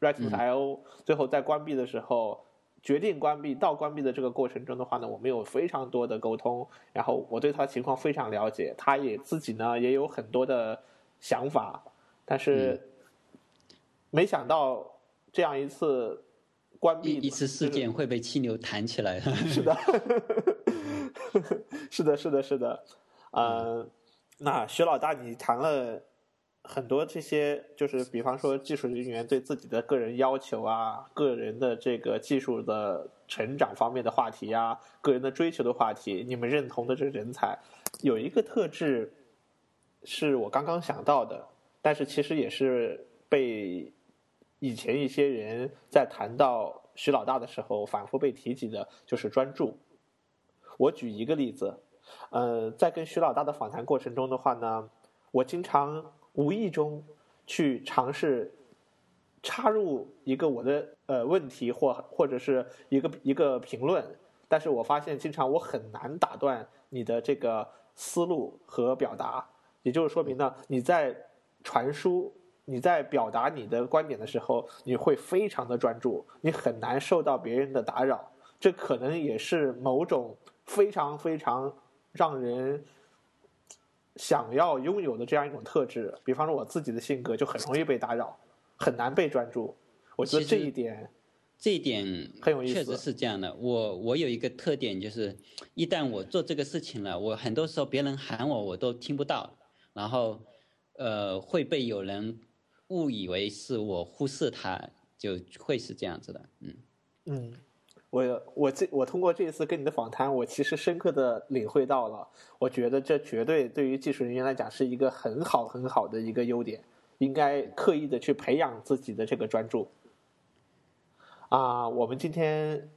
Writings IO，最后在关闭的时候决定关闭，到关闭的这个过程中的话呢，我们有非常多的沟通，然后我对他情况非常了解，他也自己呢也有很多的想法，但是没想到这样一次关闭一次事件会被气流弹起来，是的，是的，是的，是的，嗯，那徐老大你谈了。很多这些就是，比方说技术人员对自己的个人要求啊，个人的这个技术的成长方面的话题啊，个人的追求的话题，你们认同的这人才，有一个特质是我刚刚想到的，但是其实也是被以前一些人在谈到徐老大的时候反复被提及的，就是专注。我举一个例子，呃，在跟徐老大的访谈过程中的话呢，我经常。无意中去尝试插入一个我的呃问题或或者是一个一个评论，但是我发现经常我很难打断你的这个思路和表达，也就是说明呢，你在传输、你在表达你的观点的时候，你会非常的专注，你很难受到别人的打扰，这可能也是某种非常非常让人。想要拥有的这样一种特质，比方说我自己的性格就很容易被打扰，很难被专注。我觉得这一点，这一点很有意思，确实是这样的。我我有一个特点，就是一旦我做这个事情了，我很多时候别人喊我我都听不到，然后呃会被有人误以为是我忽视他，就会是这样子的。嗯嗯。我我这我通过这一次跟你的访谈，我其实深刻的领会到了，我觉得这绝对对于技术人员来讲是一个很好很好的一个优点，应该刻意的去培养自己的这个专注。啊，我们今天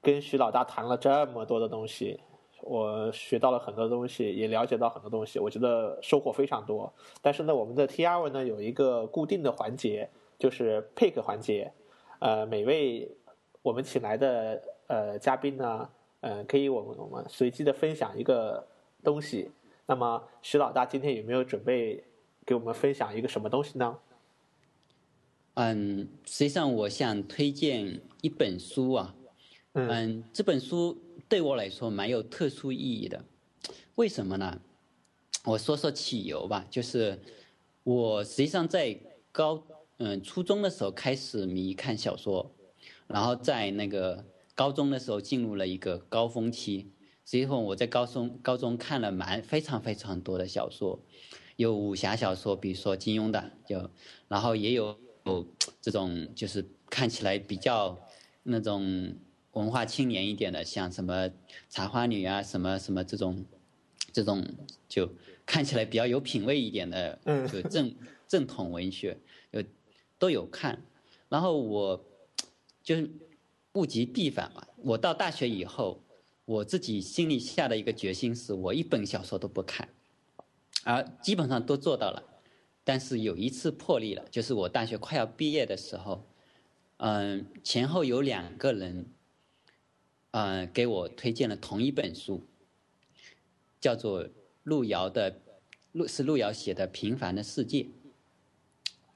跟徐老大谈了这么多的东西，我学到了很多东西，也了解到很多东西，我觉得收获非常多。但是呢，我们的 T R 呢有一个固定的环节，就是 Pick 环节，呃，每位。我们请来的呃嘉宾呢，呃，可以我们我们随机的分享一个东西。那么徐老大今天有没有准备给我们分享一个什么东西呢？嗯，实际上我想推荐一本书啊。嗯，这本书对我来说蛮有特殊意义的。为什么呢？我说说起由吧，就是我实际上在高嗯初中的时候开始迷看小说。然后在那个高中的时候进入了一个高峰期，实际上我在高中高中看了蛮非常非常多的小说，有武侠小说，比如说金庸的，就然后也有有这种就是看起来比较那种文化青年一点的，像什么茶花女啊，什么什么这种这种就看起来比较有品位一点的，就正 正统文学，就都有看，然后我。就是物极必反嘛。我到大学以后，我自己心里下的一个决心是，我一本小说都不看，而基本上都做到了。但是有一次破例了，就是我大学快要毕业的时候，嗯，前后有两个人，嗯，给我推荐了同一本书，叫做路遥的《路是路遥写的《平凡的世界》。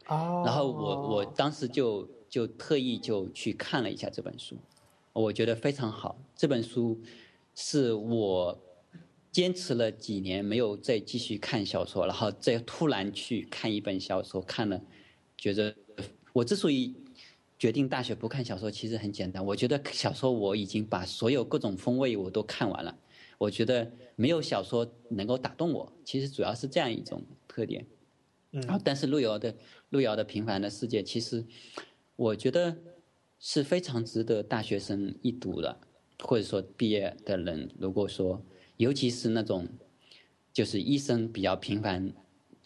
哦。然后我我当时就就特意就去看了一下这本书，我觉得非常好。这本书是我坚持了几年没有再继续看小说，然后再突然去看一本小说，看了，觉得我之所以决定大学不看小说，其实很简单。我觉得小说我已经把所有各种风味我都看完了，我觉得没有小说能够打动我。其实主要是这样一种特点。嗯。但是路遥的路遥的《平凡的世界》，其实我觉得是非常值得大学生一读的，或者说毕业的人，如果说，尤其是那种就是一生比较平凡。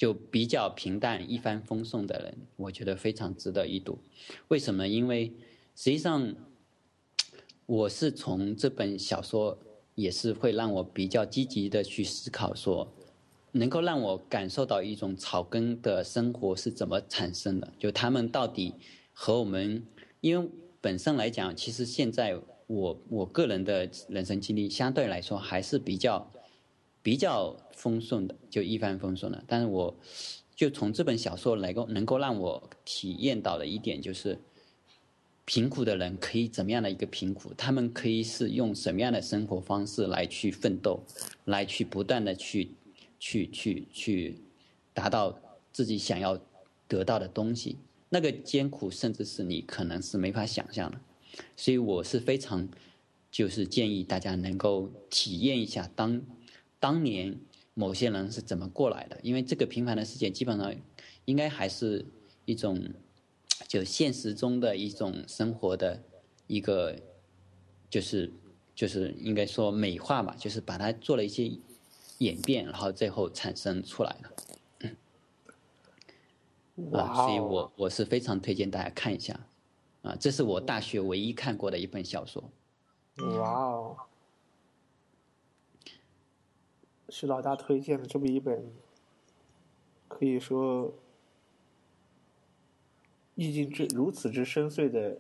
就比较平淡、一帆风顺的人，我觉得非常值得一读。为什么？因为实际上，我是从这本小说也是会让我比较积极的去思考，说能够让我感受到一种草根的生活是怎么产生的。就他们到底和我们，因为本身来讲，其实现在我我个人的人生经历相对来说还是比较。比较丰顺的，就一帆风顺的。但是我，就从这本小说来够能够让我体验到的一点就是，贫苦的人可以怎么样的一个贫苦？他们可以是用什么样的生活方式来去奋斗，来去不断的去，去去去，达到自己想要得到的东西。那个艰苦，甚至是你可能是没法想象的。所以我是非常，就是建议大家能够体验一下当。当年某些人是怎么过来的？因为这个平凡的世界基本上应该还是一种就现实中的一种生活的一个，就是就是应该说美化吧，就是把它做了一些演变，然后最后产生出来的。啊，所以我我是非常推荐大家看一下啊，这是我大学唯一看过的一本小说。哇哦！徐老大推荐的这么一本，可以说意境之如此之深邃的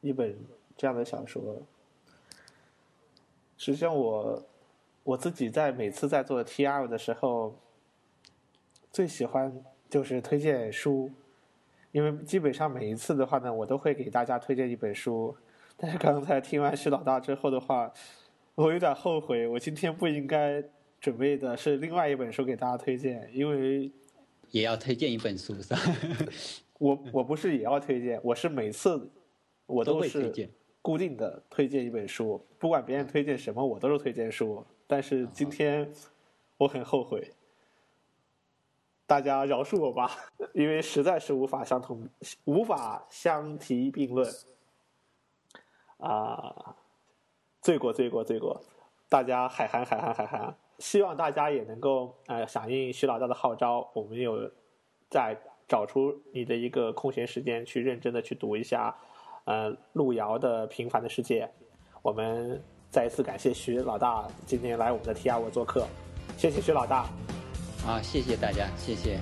一本这样的小说。实际上，我我自己在每次在做 T R 的时候，最喜欢就是推荐书，因为基本上每一次的话呢，我都会给大家推荐一本书。但是刚才听完徐老大之后的话。我有点后悔，我今天不应该准备的是另外一本书给大家推荐，因为也要推荐一本书是吧？我我不是也要推荐，我是每次我都是固定的推荐一本书，不管别人推荐什么，我都是推荐书。但是今天我很后悔，大家饶恕我吧，因为实在是无法相同，无法相提并论啊。罪过，罪过，罪过！大家海涵，海涵，海涵！希望大家也能够呃响应徐老大的号召，我们有再找出你的一个空闲时间，去认真的去读一下呃路遥的《平凡的世界》。我们再一次感谢徐老大今天来我们的 T R 我做客，谢谢徐老大。啊，谢谢大家，谢谢。